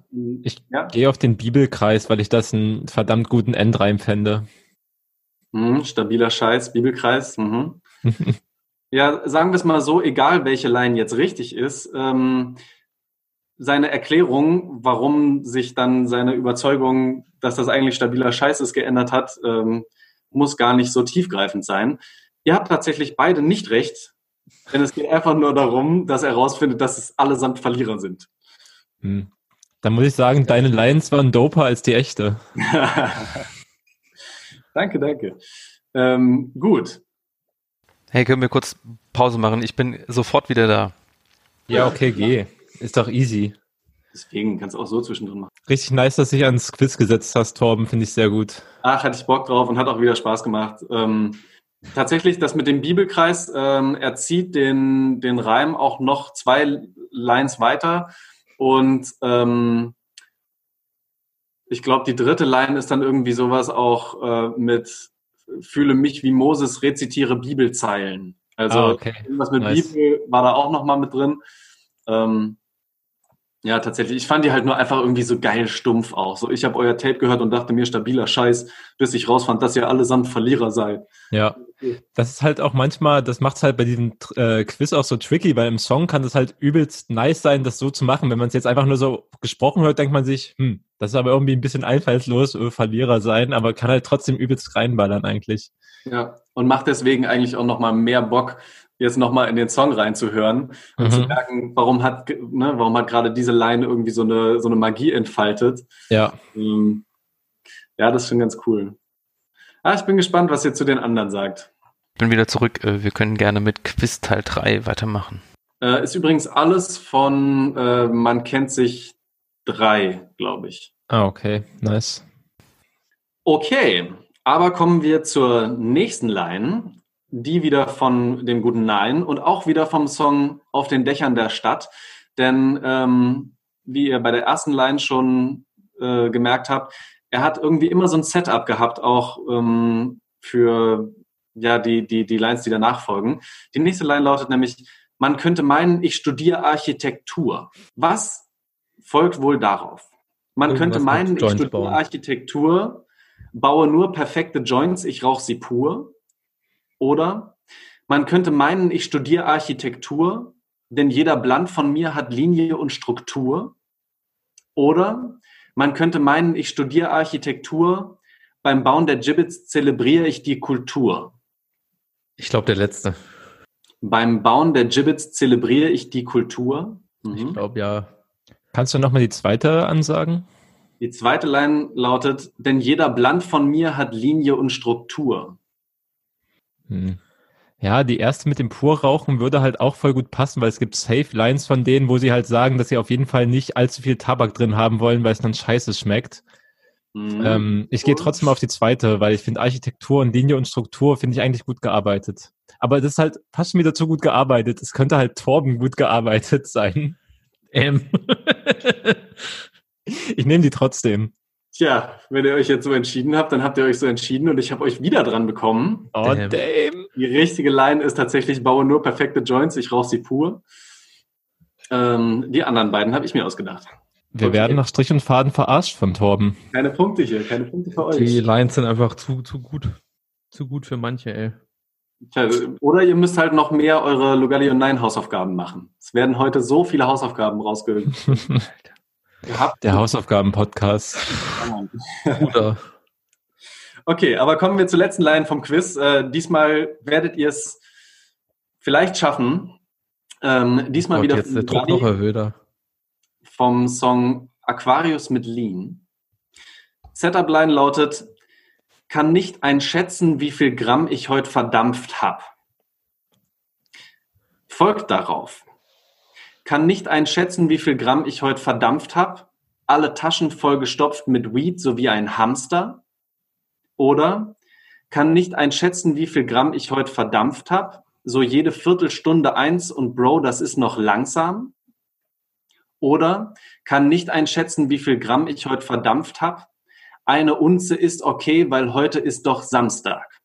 ich ja. gehe auf den Bibelkreis, weil ich das einen verdammt guten Endreim fände. Mhm, stabiler Scheiß, Bibelkreis. Mhm. ja, sagen wir es mal so, egal welche Line jetzt richtig ist, ähm, seine Erklärung, warum sich dann seine Überzeugung, dass das eigentlich stabiler Scheiß ist, geändert hat, ähm, muss gar nicht so tiefgreifend sein. Ihr habt tatsächlich beide nicht recht, denn es geht einfach nur darum, dass er herausfindet, dass es allesamt Verlierer sind. Hm. Dann muss ich sagen, deine Lines waren doper als die echte. danke, danke. Ähm, gut. Hey, können wir kurz Pause machen? Ich bin sofort wieder da. Ja, okay, geh. Ist doch easy. Deswegen kannst du auch so zwischendrin machen. Richtig nice, dass du dich ans Quiz gesetzt hast, Torben. Finde ich sehr gut. Ach, hatte ich Bock drauf und hat auch wieder Spaß gemacht. Ähm, tatsächlich, das mit dem Bibelkreis, ähm, er zieht den, den Reim auch noch zwei Lines weiter. Und ähm, ich glaube, die dritte Line ist dann irgendwie sowas auch äh, mit Fühle mich wie Moses, rezitiere Bibelzeilen. Also Ah, okay. irgendwas mit Nice. Bibel war da auch nochmal mit drin. Ähm, ja, tatsächlich. Ich fand die halt nur einfach irgendwie so geil stumpf auch. So, ich habe euer Tape gehört und dachte mir stabiler Scheiß, bis ich rausfand, dass ihr allesamt Verlierer seid. Ja. Das ist halt auch manchmal, das macht es halt bei diesem äh, Quiz auch so tricky, weil im Song kann das halt übelst nice sein, das so zu machen. Wenn man es jetzt einfach nur so gesprochen hört, denkt man sich, hm, das ist aber irgendwie ein bisschen einfallslos, äh, Verlierer sein, aber kann halt trotzdem übelst reinballern eigentlich. Ja, und macht deswegen eigentlich auch nochmal mehr Bock, jetzt nochmal in den Song reinzuhören und zu Mhm. merken, warum hat, ne, warum hat gerade diese Line irgendwie so eine, so eine Magie entfaltet. Ja. Ähm, ja, das ist schon ganz cool. Ah, ich bin gespannt, was ihr zu den anderen sagt. Ich bin wieder zurück. Äh, Wir können gerne mit Quiz Teil 3 weitermachen. Äh, ist übrigens alles von äh, Man kennt sich drei, glaube ich. Ah, okay. Nice. Okay, aber kommen wir zur nächsten Line, die wieder von dem guten Nein und auch wieder vom Song Auf den Dächern der Stadt. Denn ähm, wie ihr bei der ersten Line schon äh, gemerkt habt, er hat irgendwie immer so ein Setup gehabt, auch ähm, für ja, die, die, die Lines, die danach folgen. Die nächste Line lautet nämlich, man könnte meinen, ich studiere Architektur. Was folgt wohl darauf? Man Irgendwas könnte meinen, ich studiere bauen. Architektur, baue nur perfekte Joints, ich rauche sie pur. Oder man könnte meinen, ich studiere Architektur, denn jeder Bland von mir hat Linie und Struktur. Oder man könnte meinen, ich studiere Architektur, beim Bauen der Gibbets zelebriere ich die Kultur. Ich glaube, der letzte. Beim Bauen der Gibbets zelebriere ich die Kultur. Ich Mhm. glaube, ja. Kannst du nochmal die zweite ansagen? Die zweite Line lautet, denn jeder Bland von mir hat Linie und Struktur. Hm. Ja, die erste mit dem Purrauchen würde halt auch voll gut passen, weil es gibt Safe Lines von denen, wo sie halt sagen, dass sie auf jeden Fall nicht allzu viel Tabak drin haben wollen, weil es dann scheiße schmeckt. Mhm. Ähm, ich gehe trotzdem auf die zweite, weil ich finde Architektur und Linie und Struktur finde ich eigentlich gut gearbeitet. Aber das ist halt fast schon wieder zu gut gearbeitet. Es könnte halt Torben gut gearbeitet sein. Ähm. Ich nehme die trotzdem. Tja, wenn ihr euch jetzt so entschieden habt, dann habt ihr euch so entschieden und ich habe euch wieder dran bekommen. Oh, Damn. damn. Die richtige Line ist tatsächlich, baue nur perfekte Joints, ich rauche sie pur. Ähm, die anderen beiden habe ich mir ausgedacht. Wir Okay. werden nach Strich und Faden verarscht von Torben. Keine Punkte hier, keine Punkte für Die euch. Lines sind einfach zu, zu gut. Zu gut für manche, ey. Tja, oder ihr müsst halt noch mehr eure Lugalli und Nein Hausaufgaben machen. Es werden heute so viele Hausaufgaben rausgehabt. Der Hausaufgaben-Podcast. Oder Okay, aber kommen wir zur letzten Line vom Quiz. Äh, diesmal werdet ihr es vielleicht schaffen. Ähm, diesmal Gott, wieder jetzt der Druck noch erhöhter. vom Song Aquarius mit Lean. Setup Line lautet, kann nicht einschätzen, wie viel Gramm ich heute verdampft hab. Folgt darauf. Kann nicht einschätzen, wie viel Gramm ich heute verdampft hab, alle Taschen vollgestopft mit Weed sowie ein Hamster? Oder kann nicht einschätzen, wie viel Gramm ich heute verdampft habe, so jede Viertelstunde eins und Bro, das ist noch langsam? Oder kann nicht einschätzen, wie viel Gramm ich heute verdampft habe, eine Unze ist okay, weil heute ist doch Samstag.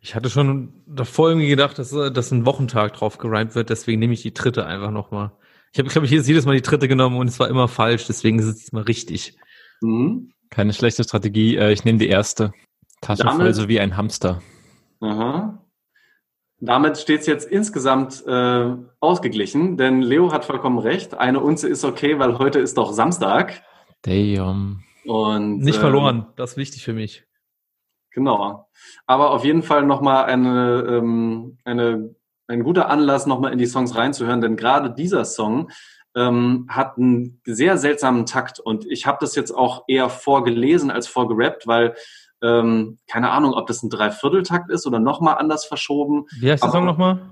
Ich hatte schon davor irgendwie gedacht, dass, äh, dass ein Wochentag drauf gereimt wird, deswegen nehme ich die dritte einfach nochmal. Ich habe, glaube ich, jedes Mal die dritte genommen und es war immer falsch, deswegen ist es diesmal richtig. Mhm. Keine schlechte Strategie. Äh, ich nehme die erste. Tasche Damit, voll so wie ein Hamster. Aha. Damit steht es jetzt insgesamt äh, ausgeglichen, denn Leo hat vollkommen recht. Eine Unze ist okay, weil heute ist doch Samstag. Damn. Und, Nicht ähm, verloren, das ist wichtig für mich. Genau. Aber auf jeden Fall nochmal eine, ähm, eine, ein guter Anlass, nochmal in die Songs reinzuhören, denn gerade dieser Song ähm, hat einen sehr seltsamen Takt und ich habe das jetzt auch eher vorgelesen als vorgerappt, weil ähm, keine Ahnung, ob das ein Dreivierteltakt ist oder nochmal anders verschoben. Wie heißt der Song nochmal?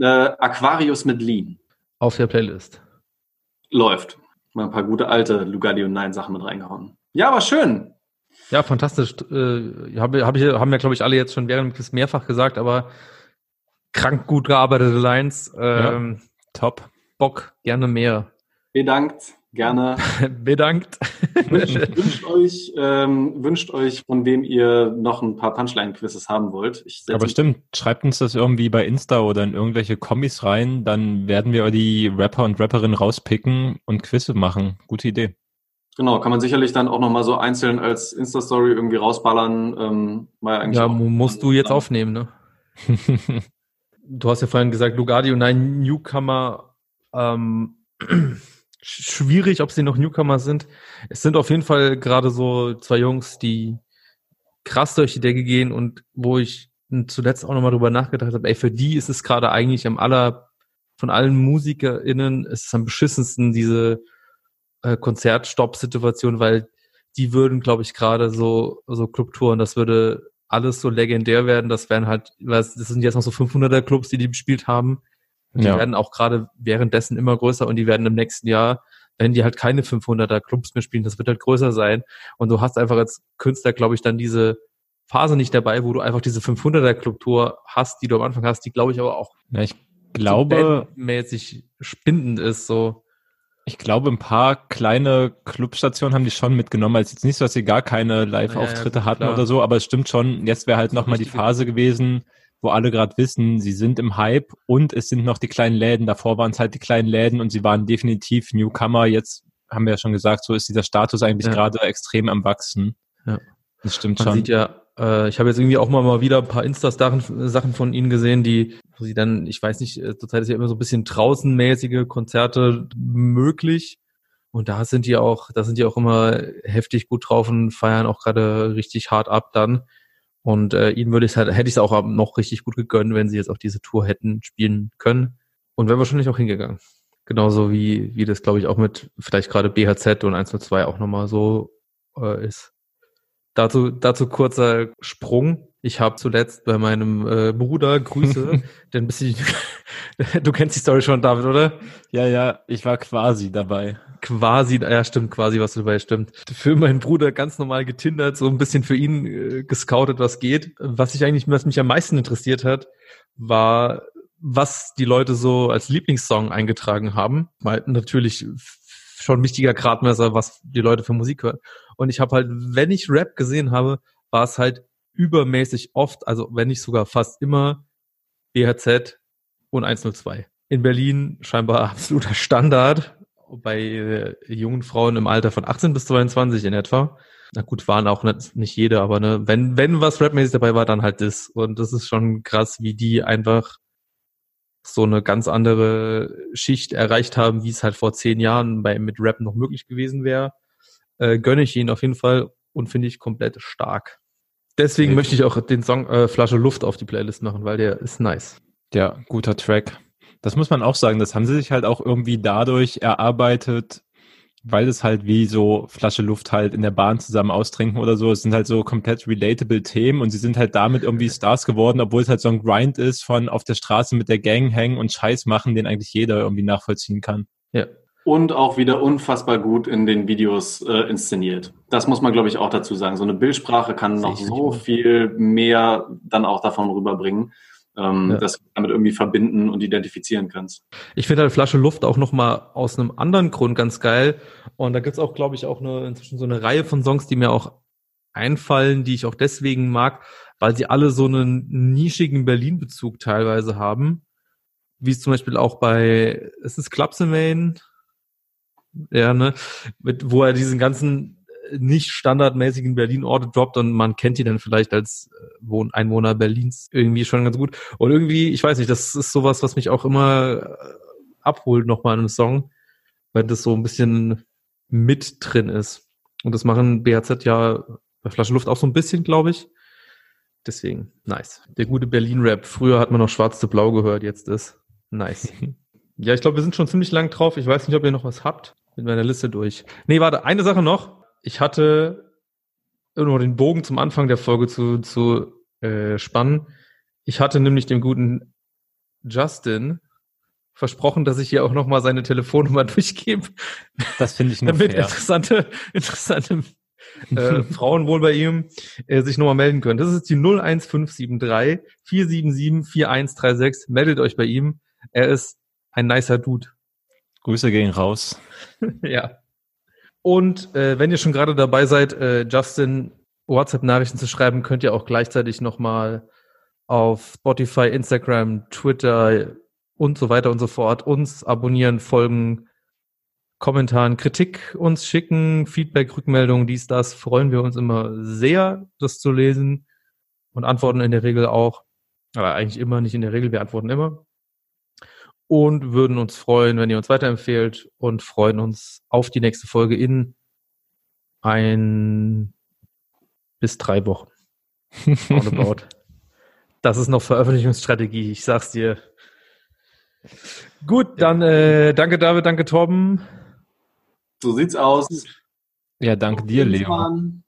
Äh, Aquarius mit Lean. Auf der Playlist. Läuft. Mal ein paar gute alte Lugardi und Nein Sachen mit reingehauen. Ja, war schön. Ja, fantastisch. Äh, hab, hab ich, haben wir, glaube ich, alle jetzt schon während des mehrfach gesagt, aber krank gut gearbeitete Lines. Ähm, ja, top. Bock, gerne mehr. Bedankt, gerne. Bedankt. Wünscht, wünscht, euch, ähm, wünscht euch, von wem ihr noch ein paar Punchline-Quizzes haben wollt. Aber stimmt, schreibt uns das irgendwie bei Insta oder in irgendwelche Kommis rein, dann werden wir die Rapper und Rapperinnen rauspicken und Quizze machen. Gute Idee. Genau, kann man sicherlich dann auch nochmal so einzeln als Insta-Story irgendwie rausballern. Ähm, ja, musst du jetzt aufnehmen, ne? du hast ja vorhin gesagt, Lugardi und ein Newcomer, ähm, schwierig, ob sie noch Newcomer sind. Es sind auf jeden Fall gerade so zwei Jungs, die krass durch die Decke gehen und wo ich zuletzt auch nochmal drüber nachgedacht habe, ey, für die ist es gerade eigentlich am aller, von allen MusikerInnen, ist es am beschissensten, diese äh, Konzertstopp-Situation, weil die würden, glaube ich, gerade so, so Clubtouren, das würde alles so legendär werden. Das wären halt, das sind jetzt noch so 500er Clubs, die die gespielt haben. Und die ja. werden auch gerade währenddessen immer größer und die werden im nächsten Jahr, wenn die halt keine 500er Clubs mehr spielen, das wird halt größer sein. Und du hast einfach als Künstler, glaube ich, dann diese Phase nicht dabei, wo du einfach diese 500er Clubtour hast, die du am Anfang hast, die glaube ich aber auch. Ja, ich glaube, so mäßig spindend ist, so. Ich glaube, ein paar kleine Clubstationen haben die schon mitgenommen. Also jetzt nicht so, dass sie gar keine Live-Auftritte ja, hatten klar. oder so, aber es stimmt schon, jetzt wäre halt nochmal die Phase gewesen, wo alle gerade wissen, sie sind im Hype und es sind noch die kleinen Läden. Davor waren es halt die kleinen Läden und sie waren definitiv Newcomer. Jetzt haben wir ja schon gesagt, so ist dieser Status eigentlich ja. gerade extrem am Wachsen. Ja. Das stimmt Man schon. sieht ja äh, ich habe jetzt irgendwie auch mal, mal wieder ein paar Insta-Sachen von ihnen gesehen, die, wo sie dann, ich weiß nicht, äh, zurzeit ist ja immer so ein bisschen draußenmäßige Konzerte möglich. Und da sind die auch, da sind die auch immer heftig gut drauf und feiern auch gerade richtig hart ab dann. Und äh, ihnen würde ich halt, hätte ich es auch noch richtig gut gegönnt, wenn sie jetzt auch diese Tour hätten spielen können. Und wäre wahrscheinlich auch hingegangen. Genauso wie, wie das, glaube ich, auch mit vielleicht gerade BHZ und 102 auch nochmal so äh, ist. Dazu, dazu kurzer Sprung. Ich habe zuletzt bei meinem äh, Bruder Grüße, denn bis ich, du kennst die Story schon, David, oder? Ja, ja, ich war quasi dabei. Quasi, ja stimmt, quasi was du dabei, stimmt. Für meinen Bruder ganz normal getindert, so ein bisschen für ihn äh, gescoutet, was geht. Was ich eigentlich, was mich am meisten interessiert hat, war, was die Leute so als Lieblingssong eingetragen haben. Weil natürlich schon ein wichtiger Gradmesser, was die Leute für Musik hören. Und ich habe halt, wenn ich Rap gesehen habe, war es halt übermäßig oft, also wenn nicht sogar fast immer BHZ und 102. In Berlin scheinbar absoluter Standard bei äh, jungen Frauen im Alter von 18 bis 22 in etwa. Na gut, waren auch nicht, nicht jede, aber ne, wenn, wenn was rapmäßig dabei war, dann halt das. Und das ist schon krass, wie die einfach so eine ganz andere Schicht erreicht haben, wie es halt vor zehn Jahren bei, mit Rap noch möglich gewesen wäre äh, gönne ich ihn auf jeden Fall und finde ich komplett stark. Deswegen okay. möchte ich auch den Song äh, Flasche Luft auf die Playlist machen, weil der ist nice. Ja, guter Track. Das muss man auch sagen, das haben sie sich halt auch irgendwie dadurch erarbeitet, weil es halt wie so Flasche Luft halt in der Bahn zusammen austrinken oder so. Es sind halt so komplett relatable Themen und sie sind halt damit irgendwie Stars geworden, obwohl es halt so ein Grind ist von auf der Straße mit der Gang hängen und Scheiß machen, den eigentlich jeder irgendwie nachvollziehen kann. Ja, und auch wieder unfassbar gut in den Videos äh, inszeniert. Das muss man, glaube ich, auch dazu sagen. So eine Bildsprache kann noch so viel mehr dann auch davon rüberbringen, ähm, ja. dass du damit irgendwie verbinden und identifizieren kannst. Ich finde halt Flasche Luft auch nochmal aus einem anderen Grund ganz geil. Und da gibt's auch, glaube ich, auch eine, inzwischen so eine Reihe von Songs, die mir auch einfallen, die ich auch deswegen mag, weil sie alle so einen nischigen Berlin-Bezug teilweise haben. Wie es zum Beispiel auch bei, es ist Clubs in Main, ja, ne, mit, wo er diesen ganzen nicht standardmäßigen Berlin-Orte droppt und man kennt die dann vielleicht als äh, Wohn Einwohner Berlins irgendwie schon ganz gut. Und irgendwie, ich weiß nicht, das ist sowas, was mich auch immer äh, abholt nochmal in einem Song, weil das so ein bisschen mit drin ist. Und das machen BHZ ja bei Flasche Luft auch so ein bisschen, glaube ich. Deswegen, nice. Der gute Berlin-Rap. Früher hat man noch Schwarz zu Blau gehört, jetzt ist nice. ja, ich glaube, wir sind schon ziemlich lang drauf. Ich weiß nicht, ob ihr noch was habt. Mit meiner Liste durch. Nee, warte, eine Sache noch. Ich hatte nur den Bogen zum Anfang der Folge zu, zu äh, spannen. Ich hatte nämlich dem guten Justin versprochen, dass ich hier auch nochmal seine Telefonnummer durchgebe. Das finde ich nur Damit fair. interessante, interessante äh, Frauen wohl bei ihm äh, sich nochmal melden können. Das ist die 01573 477 4136. Meldet euch bei ihm. Er ist ein nicer Dude. Grüße gehen raus. ja. Und äh, wenn ihr schon gerade dabei seid, äh, Justin WhatsApp-Nachrichten zu schreiben, könnt ihr auch gleichzeitig nochmal auf Spotify, Instagram, Twitter und so weiter und so fort uns abonnieren, folgen, Kommentaren, Kritik uns schicken, Feedback, Rückmeldungen, dies, das, freuen wir uns immer sehr, das zu lesen und antworten in der Regel auch, aber eigentlich immer, nicht in der Regel, wir antworten immer. Und würden uns freuen, wenn ihr uns weiterempfehlt und freuen uns auf die nächste Folge in ein bis drei Wochen. Roundabout. das ist noch Veröffentlichungsstrategie, ich sag's dir. Gut, dann äh, danke David, danke Torben. So sieht's aus. Ja, danke dir, Leon.